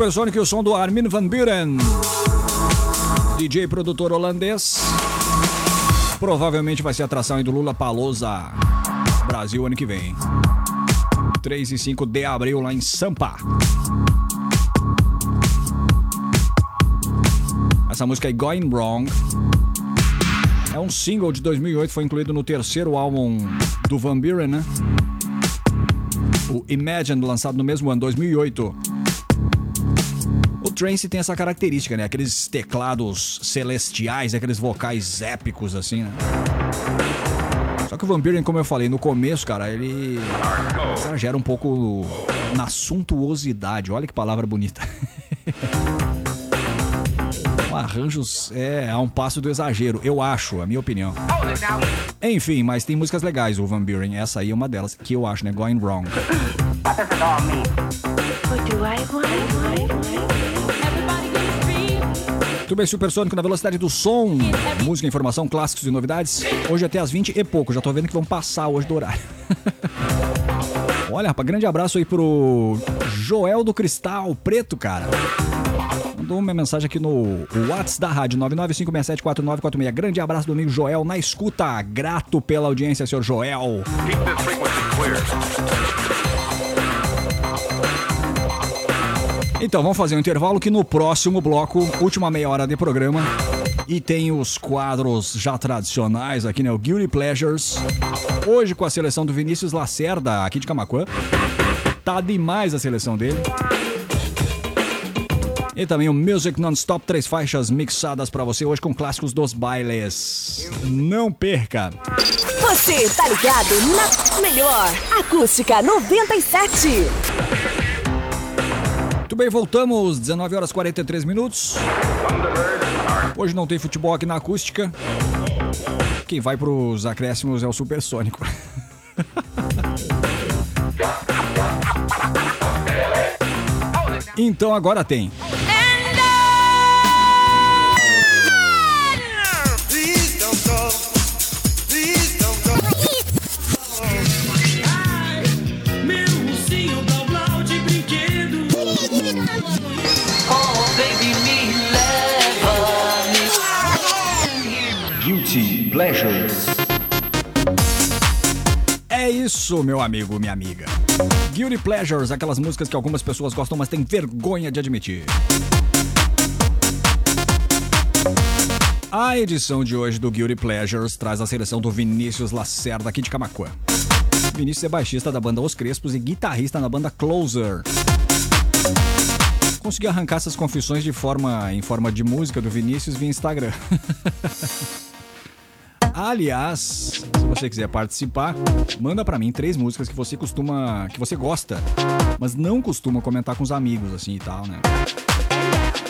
Supersonic e o som do Armin van Buren. DJ produtor holandês. Provavelmente vai ser atração aí do Lula Palosa. Brasil ano que vem. 3 e 5 de abril lá em Sampa. Essa música é Going Wrong. É um single de 2008, foi incluído no terceiro álbum do Van Buren, né? O Imagine, lançado no mesmo ano, 2008. Trance tem essa característica, né? Aqueles teclados celestiais, aqueles vocais épicos, assim, né? Só que o Van Buren, como eu falei no começo, cara, ele exagera um pouco na suntuosidade. Olha que palavra bonita. [LAUGHS] Arranjos é a um passo do exagero, eu acho, a minha opinião. Enfim, mas tem músicas legais, o Van Buren. Essa aí é uma delas, que eu acho, né? Going Wrong. Tudo bem, Supersônico na velocidade do som. Música, informação, clássicos e novidades. Hoje até às 20 e pouco. Já tô vendo que vão passar hoje do horário. [LAUGHS] Olha, rapaz, grande abraço aí pro Joel do Cristal Preto, cara. Mandou uma mensagem aqui no WhatsApp da rádio 995674946. Grande abraço do amigo Joel na escuta. Grato pela audiência, senhor Joel. Então, vamos fazer um intervalo que no próximo bloco, última meia hora de programa, e tem os quadros já tradicionais aqui, né? O Guilty Pleasures. Hoje com a seleção do Vinícius Lacerda, aqui de Camacuã. Tá demais a seleção dele. E também o Music Non-Stop, três faixas mixadas pra você hoje com clássicos dos bailes. Não perca! Você tá ligado na melhor Acústica 97. Muito bem, voltamos, 19 horas 43 minutos. Hoje não tem futebol aqui na acústica. Quem vai pros acréscimos é o Supersônico. [LAUGHS] Então agora tem. Pleasures. É isso, meu amigo, minha amiga. Guilty Pleasures, aquelas músicas que algumas pessoas gostam, mas têm vergonha de admitir. A edição de hoje do Guilty Pleasures traz a seleção do Vinícius Lacerda aqui de Camacuã. Vinícius é baixista da banda Os Crespos e guitarrista na banda Closer. Consegui arrancar essas confissões de forma em forma de música do Vinícius via Instagram. [LAUGHS] Aliás, se você quiser participar, manda pra mim três músicas que você costuma, que você gosta, mas não costuma comentar com os amigos assim e tal, né?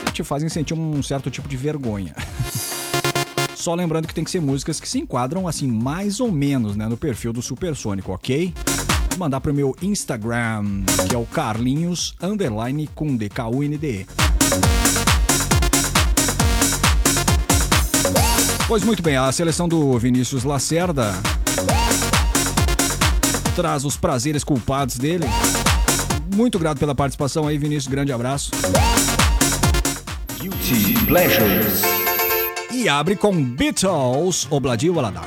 Que te fazem sentir um certo tipo de vergonha. [LAUGHS] Só lembrando que tem que ser músicas que se enquadram assim mais ou menos, né, no perfil do Supersônico, ok? Mandar pro meu Instagram, que é o Carlinhos underline com D-K-U-N-D-E. Pois muito bem, a seleção do Vinícius Lacerda traz os prazeres culpados dele. Muito grato pela participação aí, Vinícius. Grande abraço. Guilty Pleasures. E abre com Beatles, Obladio Waladá.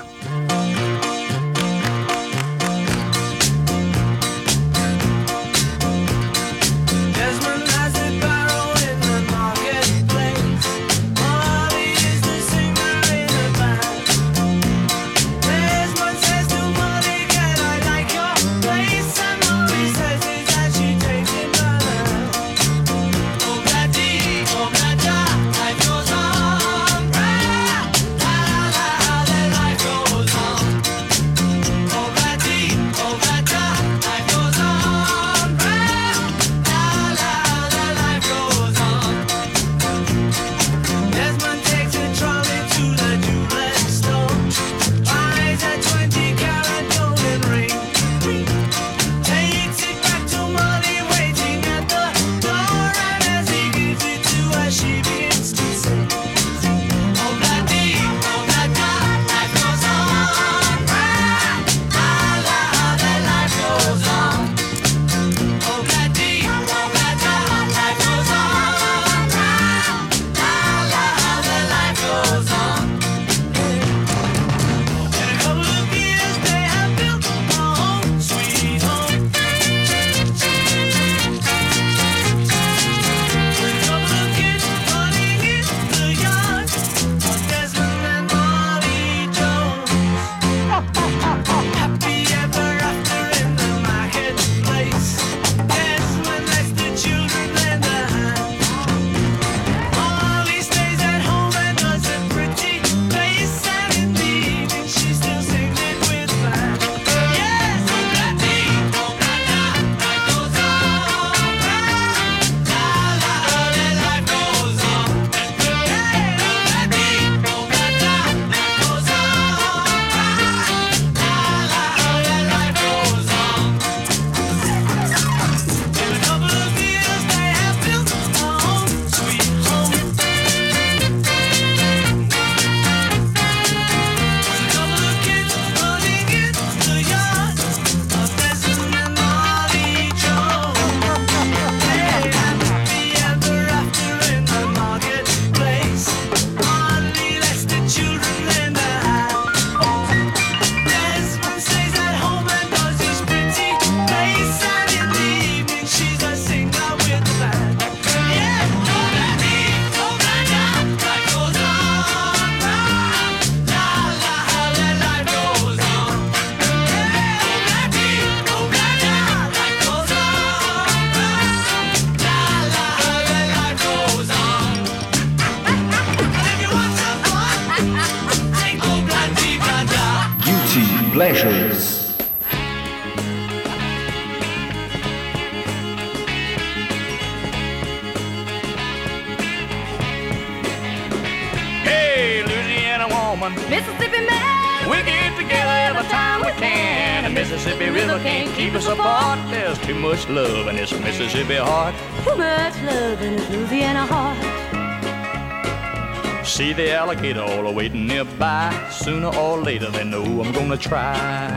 Try.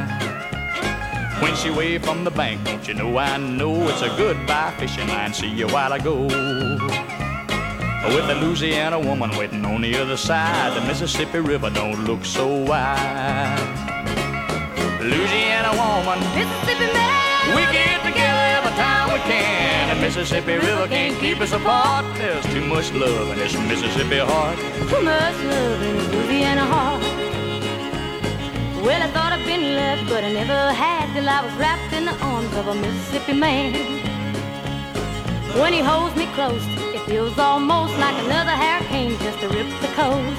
When she waved from the bank, don't you know I know it's a goodbye fishing line. See you while I go. With the Louisiana woman waiting on the other side, the Mississippi River don't look so wide. Louisiana woman, Mississippi man. we get together every time we can. The Mississippi River can't keep us apart. There's too much love in this Mississippi heart. Too much love in this Louisiana heart. Well, I thought I'd been left, but I never had till I was wrapped in the arms of a Mississippi man. When he holds me close, it feels almost like another hurricane just to rip the coast.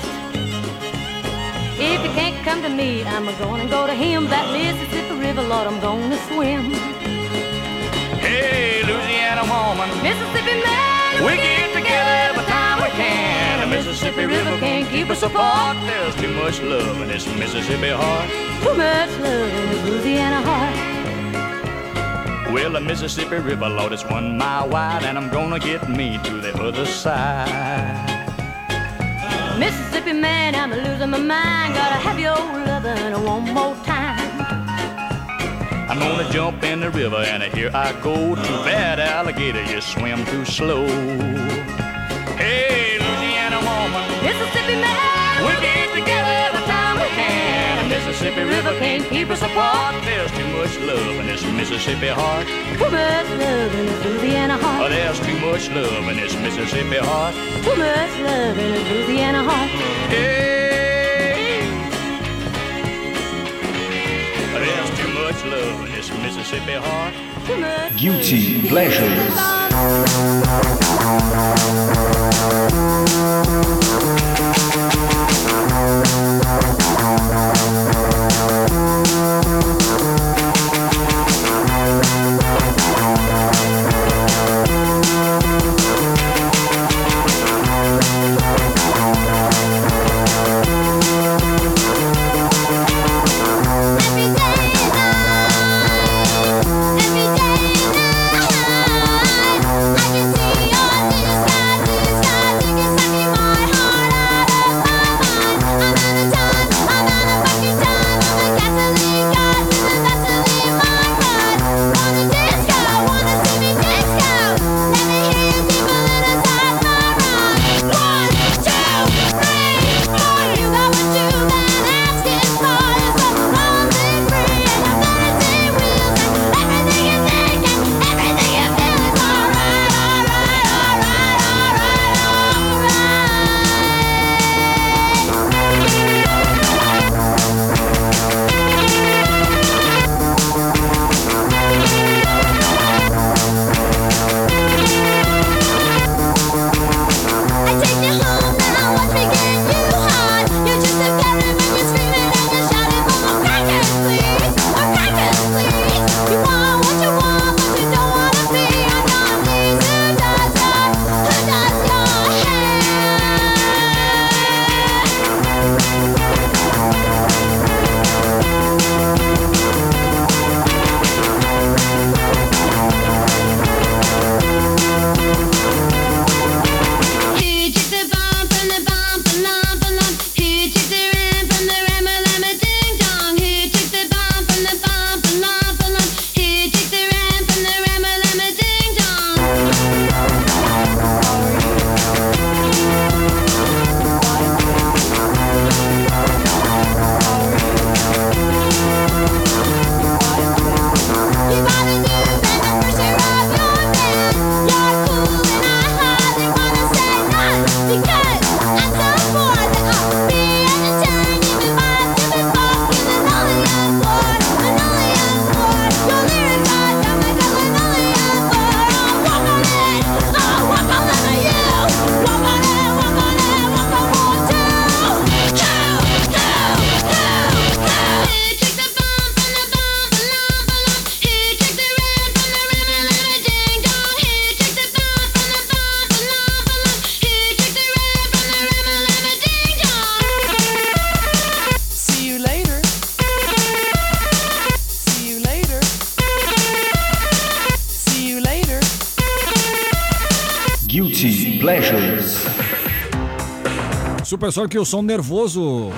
If he can't come to me, I'm gonna go to him. That Mississippi River, Lord, I'm gonna swim. Hey, Louisiana woman, Mississippi man, we get together every time we can. Mississippi River can't keep us apart. There's too much love in this Mississippi heart. Too much love in this Louisiana heart. Well, the Mississippi River, Lord, it's one mile wide, and I'm gonna get me to the other side. Mississippi man, I'm losing my mind. Gotta have your lovin' one more time. I'm gonna jump in the river, and here I go. Too bad, alligator, you swim too slow. Hey, Mississippi man, we get together every time we can. The Mississippi River can't keep us apart. There's too much love in this Mississippi heart. too much love in this Louisiana Oh, heart. there's too much love in this Mississippi heart. Too much love in this Louisiana heart. Hey, there's too much love in this Mississippi heart. Too much. Guilty Pleasures. Guilty Pleasures. Super Sonic e o som nervoso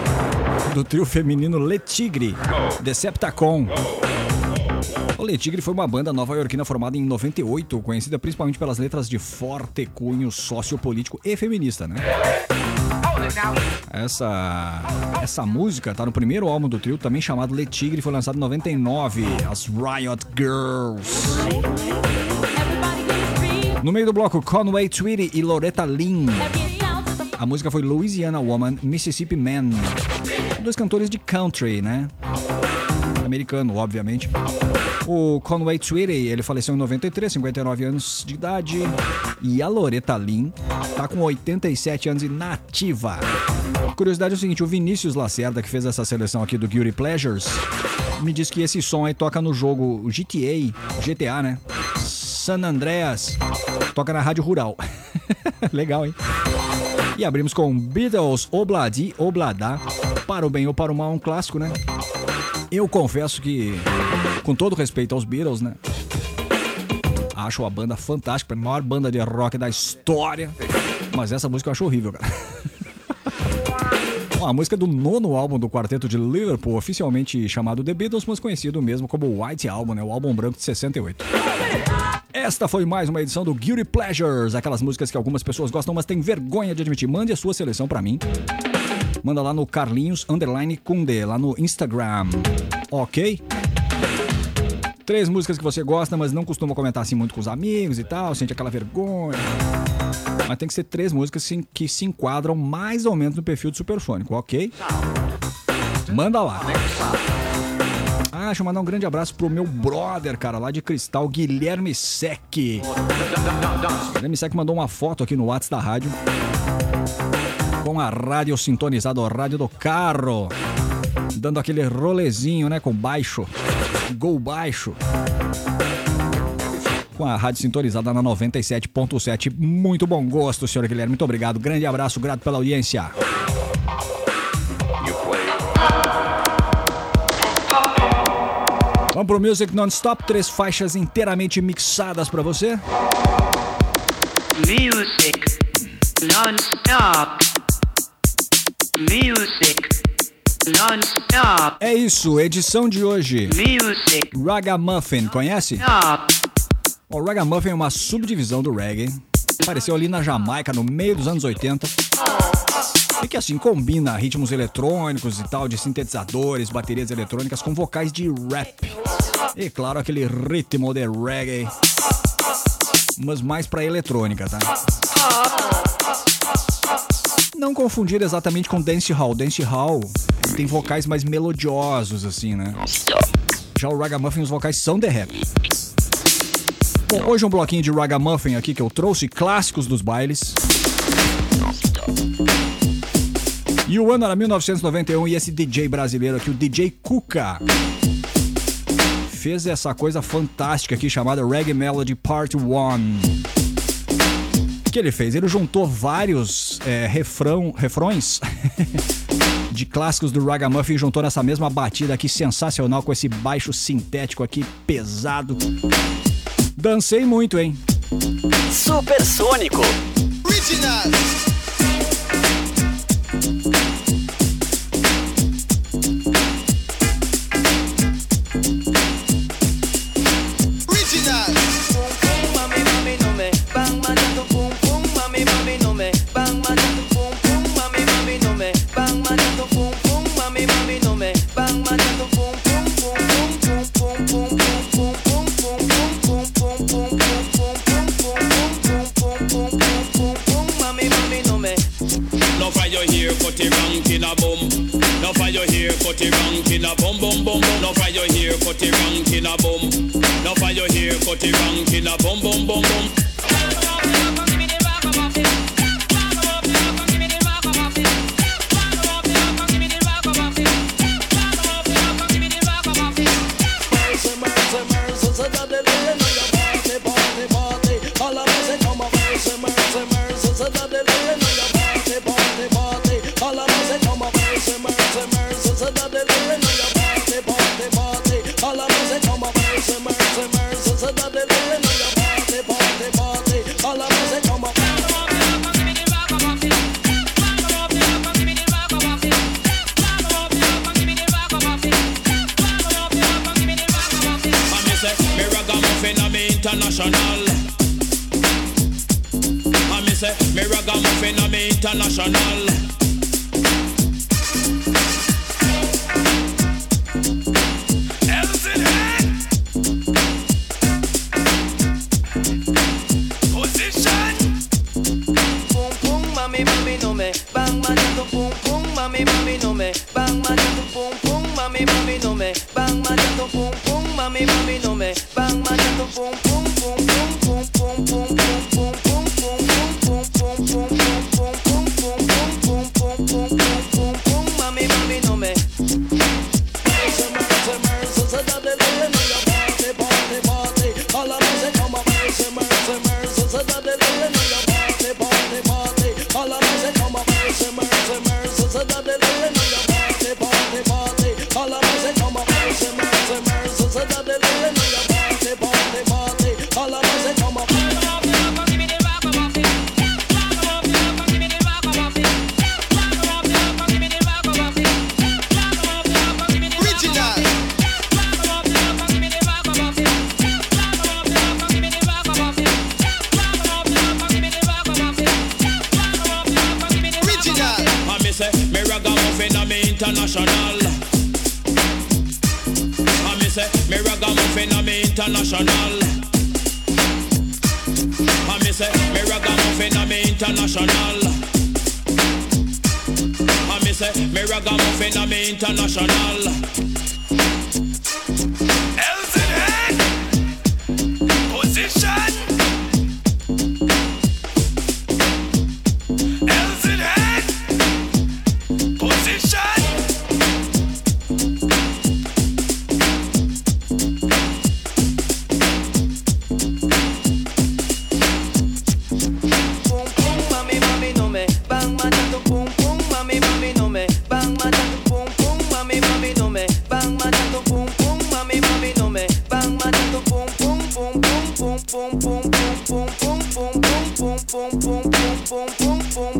do trio feminino Le Tigre, Deceptacon. O Le Tigre foi uma banda nova-iorquina formada em 98, conhecida principalmente pelas letras de forte cunho sociopolítico e feminista, né? Essa, essa música tá no primeiro álbum do trio, também chamado Le Tigre, foi lançado em 99, as Riot Girls. No meio do bloco, Conway Twitty e Loretta Lynn. A música foi Louisiana Woman, Mississippi Man. Dois cantores de country, né? Americano, obviamente. O Conway Twitty, ele faleceu em 93, 59 anos de idade. E a Loretta Lynn tá com 87 anos e nativa. Curiosidade é o seguinte, o Vinícius Lacerda, que fez essa seleção aqui do Guilty Pleasures, me disse que esse som aí toca no jogo GTA, GTA, né? San Andreas. Toca na Rádio Rural. [LAUGHS] Legal, hein? E abrimos com Beatles Obladi Obladá. Para o bem ou para o mal, um clássico, né? Eu confesso que, com todo respeito aos Beatles, né? Acho a banda fantástica, a maior banda de rock da história. Mas essa música eu acho horrível, cara. [LAUGHS] A música do nono álbum do quarteto de Liverpool, oficialmente chamado The Beatles, mas conhecido mesmo como White Album, né? O álbum branco de 68. Esta foi mais uma edição do Guilty Pleasures, aquelas músicas que algumas pessoas gostam, mas têm vergonha de admitir. Mande a sua seleção pra mim. Manda lá no Carlinhos Underline Kunde, lá no Instagram. Ok? Três músicas que você gosta, mas não costuma comentar assim muito com os amigos e tal, sente aquela vergonha. Mas tem que ser três músicas que se enquadram mais ou menos no perfil do Supersônico, ok? Manda lá. Eu mandar um grande abraço pro meu brother, cara, lá de Cristal, Guilherme Sec. Guilherme Sec mandou uma foto aqui no WhatsApp da rádio. Com a rádio sintonizada, a rádio do carro. Dando aquele rolezinho, né, com baixo. Gol baixo. Com a rádio sintonizada na 97.7. Muito bom gosto, senhor Guilherme. Muito obrigado. Grande abraço, grato pela audiência. Vamos pro Music Non-Stop, três faixas inteiramente mixadas pra você. Music non-stop. Music non-stop. É isso, edição de hoje. Music Ragamuffin, conhece? stop. O Ragamuffin é uma subdivisão do reggae. Apareceu ali na Jamaica no meio dos anos 80. E que assim combina ritmos eletrônicos e tal, de sintetizadores, baterias eletrônicas com vocais de rap. E claro, aquele ritmo de reggae. Mas mais pra eletrônica, tá? Não confundir exatamente com dance hall. Dance hall tem vocais mais melodiosos, assim, né? Já o Ragamuffin, os vocais são de rap. Bom, hoje um bloquinho de Ragamuffin aqui que eu trouxe, clássicos dos bailes. E o ano era 1991 e esse DJ brasileiro aqui, o DJ Kuka, fez essa coisa fantástica aqui chamada Reggae Melody Part 1. O que ele fez? Ele juntou vários é, refrão, refrões [LAUGHS] de clássicos do Ragamuffin e juntou nessa mesma batida aqui sensacional com esse baixo sintético aqui pesado. Dancei muito, hein? Supersônico. Original.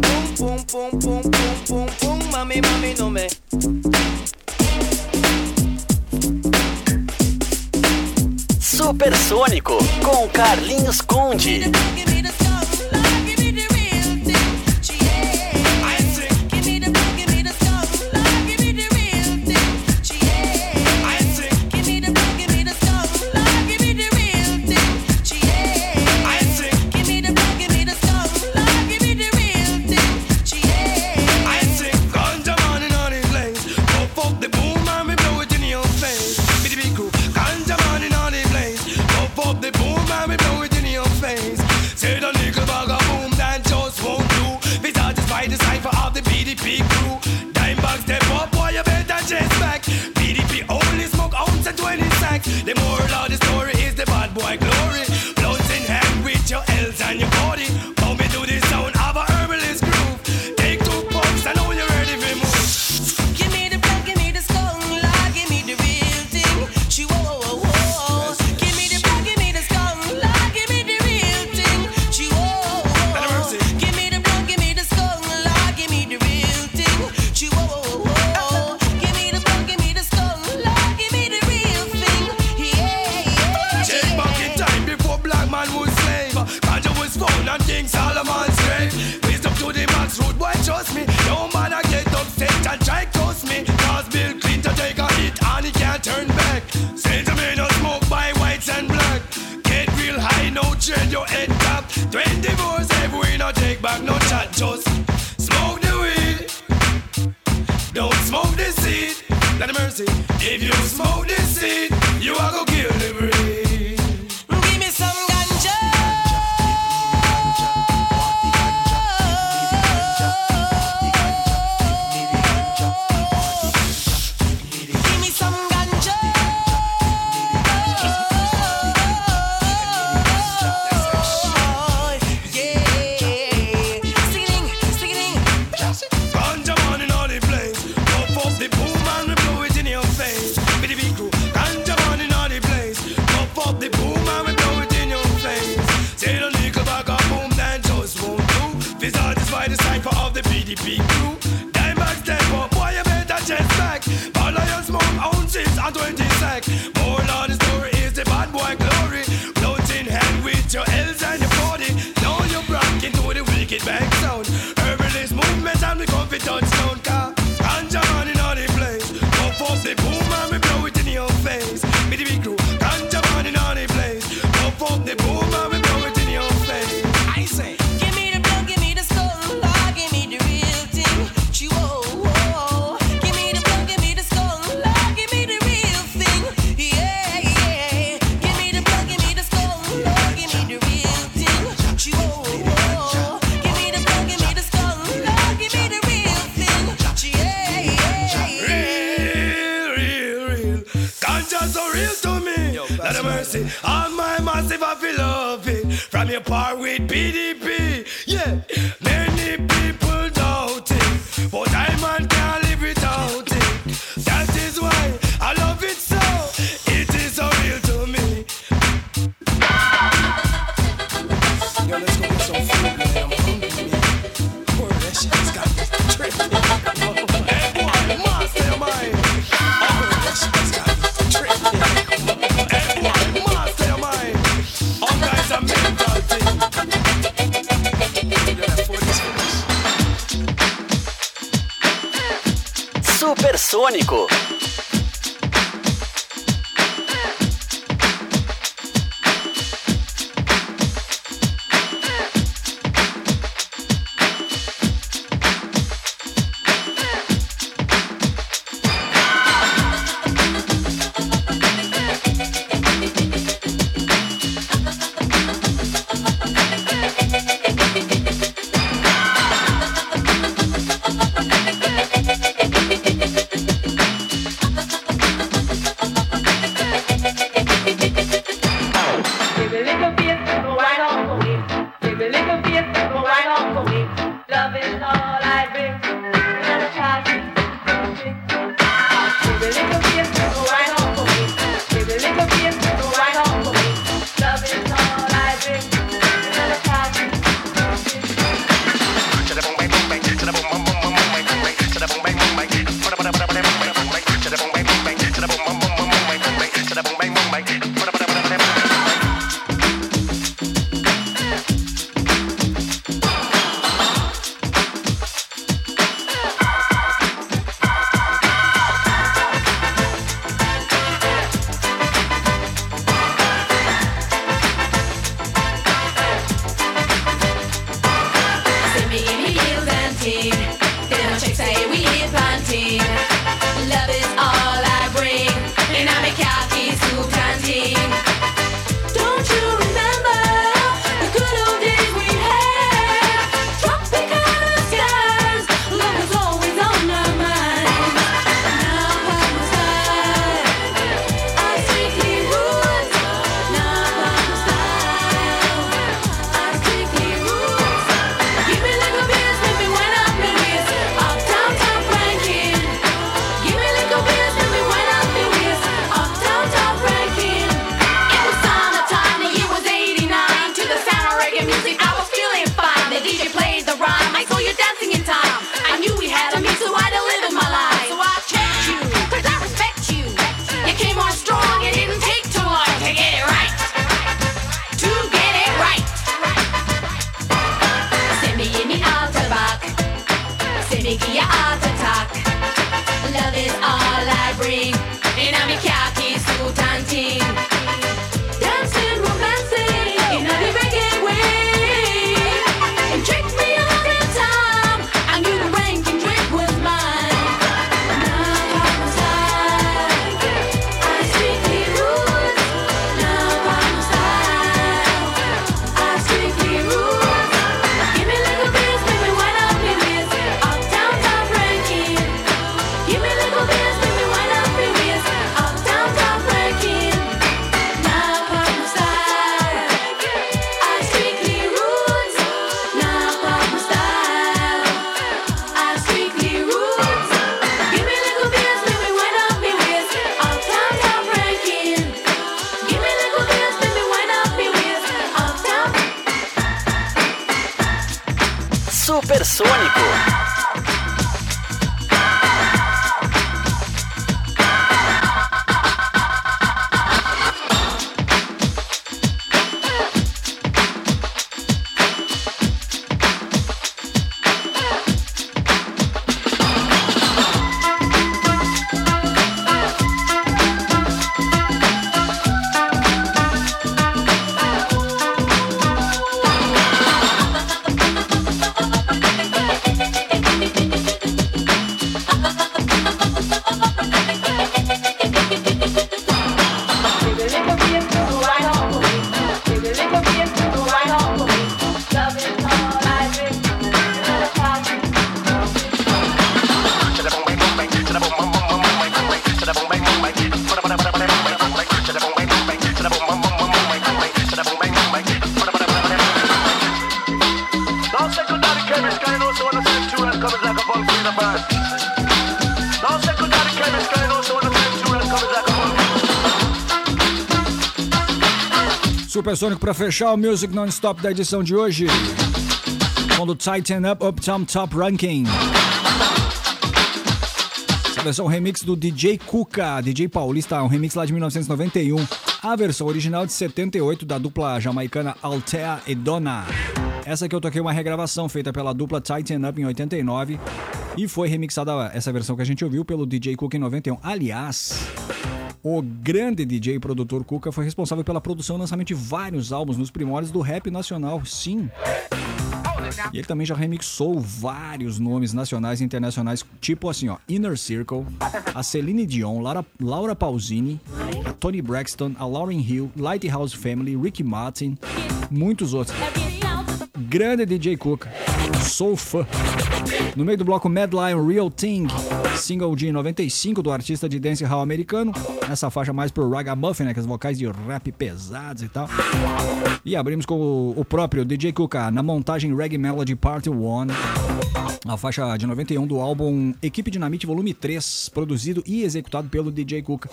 Pum, pum, pum, pum, pum, pum, pum, mami, mami, no me. Supersônico com Carlinhos Conde. Supersônico. Supersônico pra fechar o Music Non-Stop da edição de hoje. Com do Tighten Up Uptown Top Ranking. Essa versão remix do DJ Kuka, DJ paulista, um remix lá de 1991. A versão original de 78 da dupla jamaicana Altea e Donna. Essa aqui eu toquei uma regravação feita pela dupla Tighten Up em 89 e foi remixada essa versão que a gente ouviu pelo DJ Kuka em 91. Aliás, o grande DJ e produtor Kuka foi responsável pela produção e lançamento de vários álbuns nos primórdios do rap nacional, sim. E ele também já remixou vários nomes nacionais e internacionais, tipo assim, ó, Inner Circle, a Celine Dion, Laura, Laura Pausini, a Tony Braxton, a Lauryn Hill, Lighthouse Family, Ricky Martin, muitos outros. Grande DJ Kuka, sou fã. No meio do bloco Mad Lion Real Thing, single de 95 do artista de dancehall americano, essa faixa mais pro ragamuffin, né, com as vocais de rap pesados e tal. E abrimos com o, próprio DJ Kuka na montagem Reggae Melody Part 1, a faixa de 91 do álbum Equipe Dinamite Volume 3, produzido e executado pelo DJ Kuka.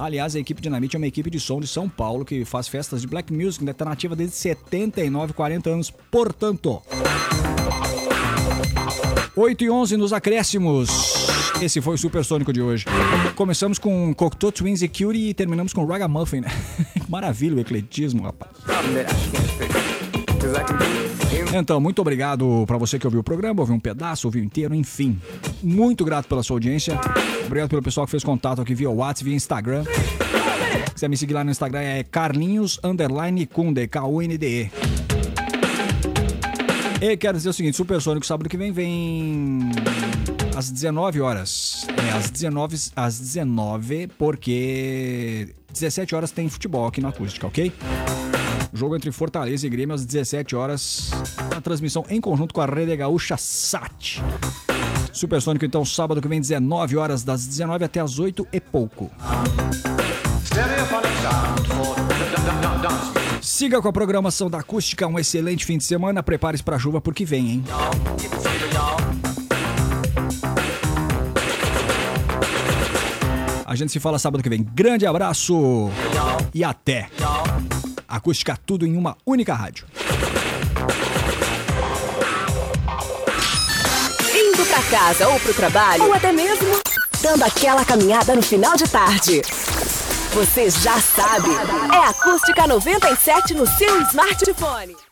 Aliás, a Equipe Dinamite é uma equipe de som de São Paulo que faz festas de black music, né, tá nativa desde 79, 40 anos, portanto. 8 e 11 nos acréscimos. Esse foi o Supersônico de hoje. Começamos com Cocteau Twins e Cutie e terminamos com Ragamuffin. [LAUGHS] Maravilha o ecletismo, rapaz. Então, muito obrigado para você que ouviu o programa, ouviu um pedaço, ouviu inteiro, enfim. Muito grato pela sua audiência. Obrigado pelo pessoal que fez contato aqui via WhatsApp, via Instagram. Se quiser me seguir lá no Instagram é Carlinhos Underline Kunde, K-U-N-D-E. E quero dizer o seguinte, Supersônico sábado que vem vem às 19 horas. É, às 19, às 19, porque 17 horas tem futebol aqui na acústica, ok? Jogo entre Fortaleza e Grêmio às 17 horas. A transmissão em conjunto com a Rede Gaúcha Sat. Supersônico, então, sábado que vem, 19 horas, das 19 até as 8 e pouco. Siga com a programação da acústica, um excelente fim de semana. Prepare-se pra chuva porque vem, hein? A gente se fala sábado que vem. Grande abraço e até. Acústica tudo em uma única rádio. Indo pra casa ou pro trabalho, ou até mesmo dando aquela caminhada no final de tarde. Você já sabe, é Acústica 97 no seu smartphone.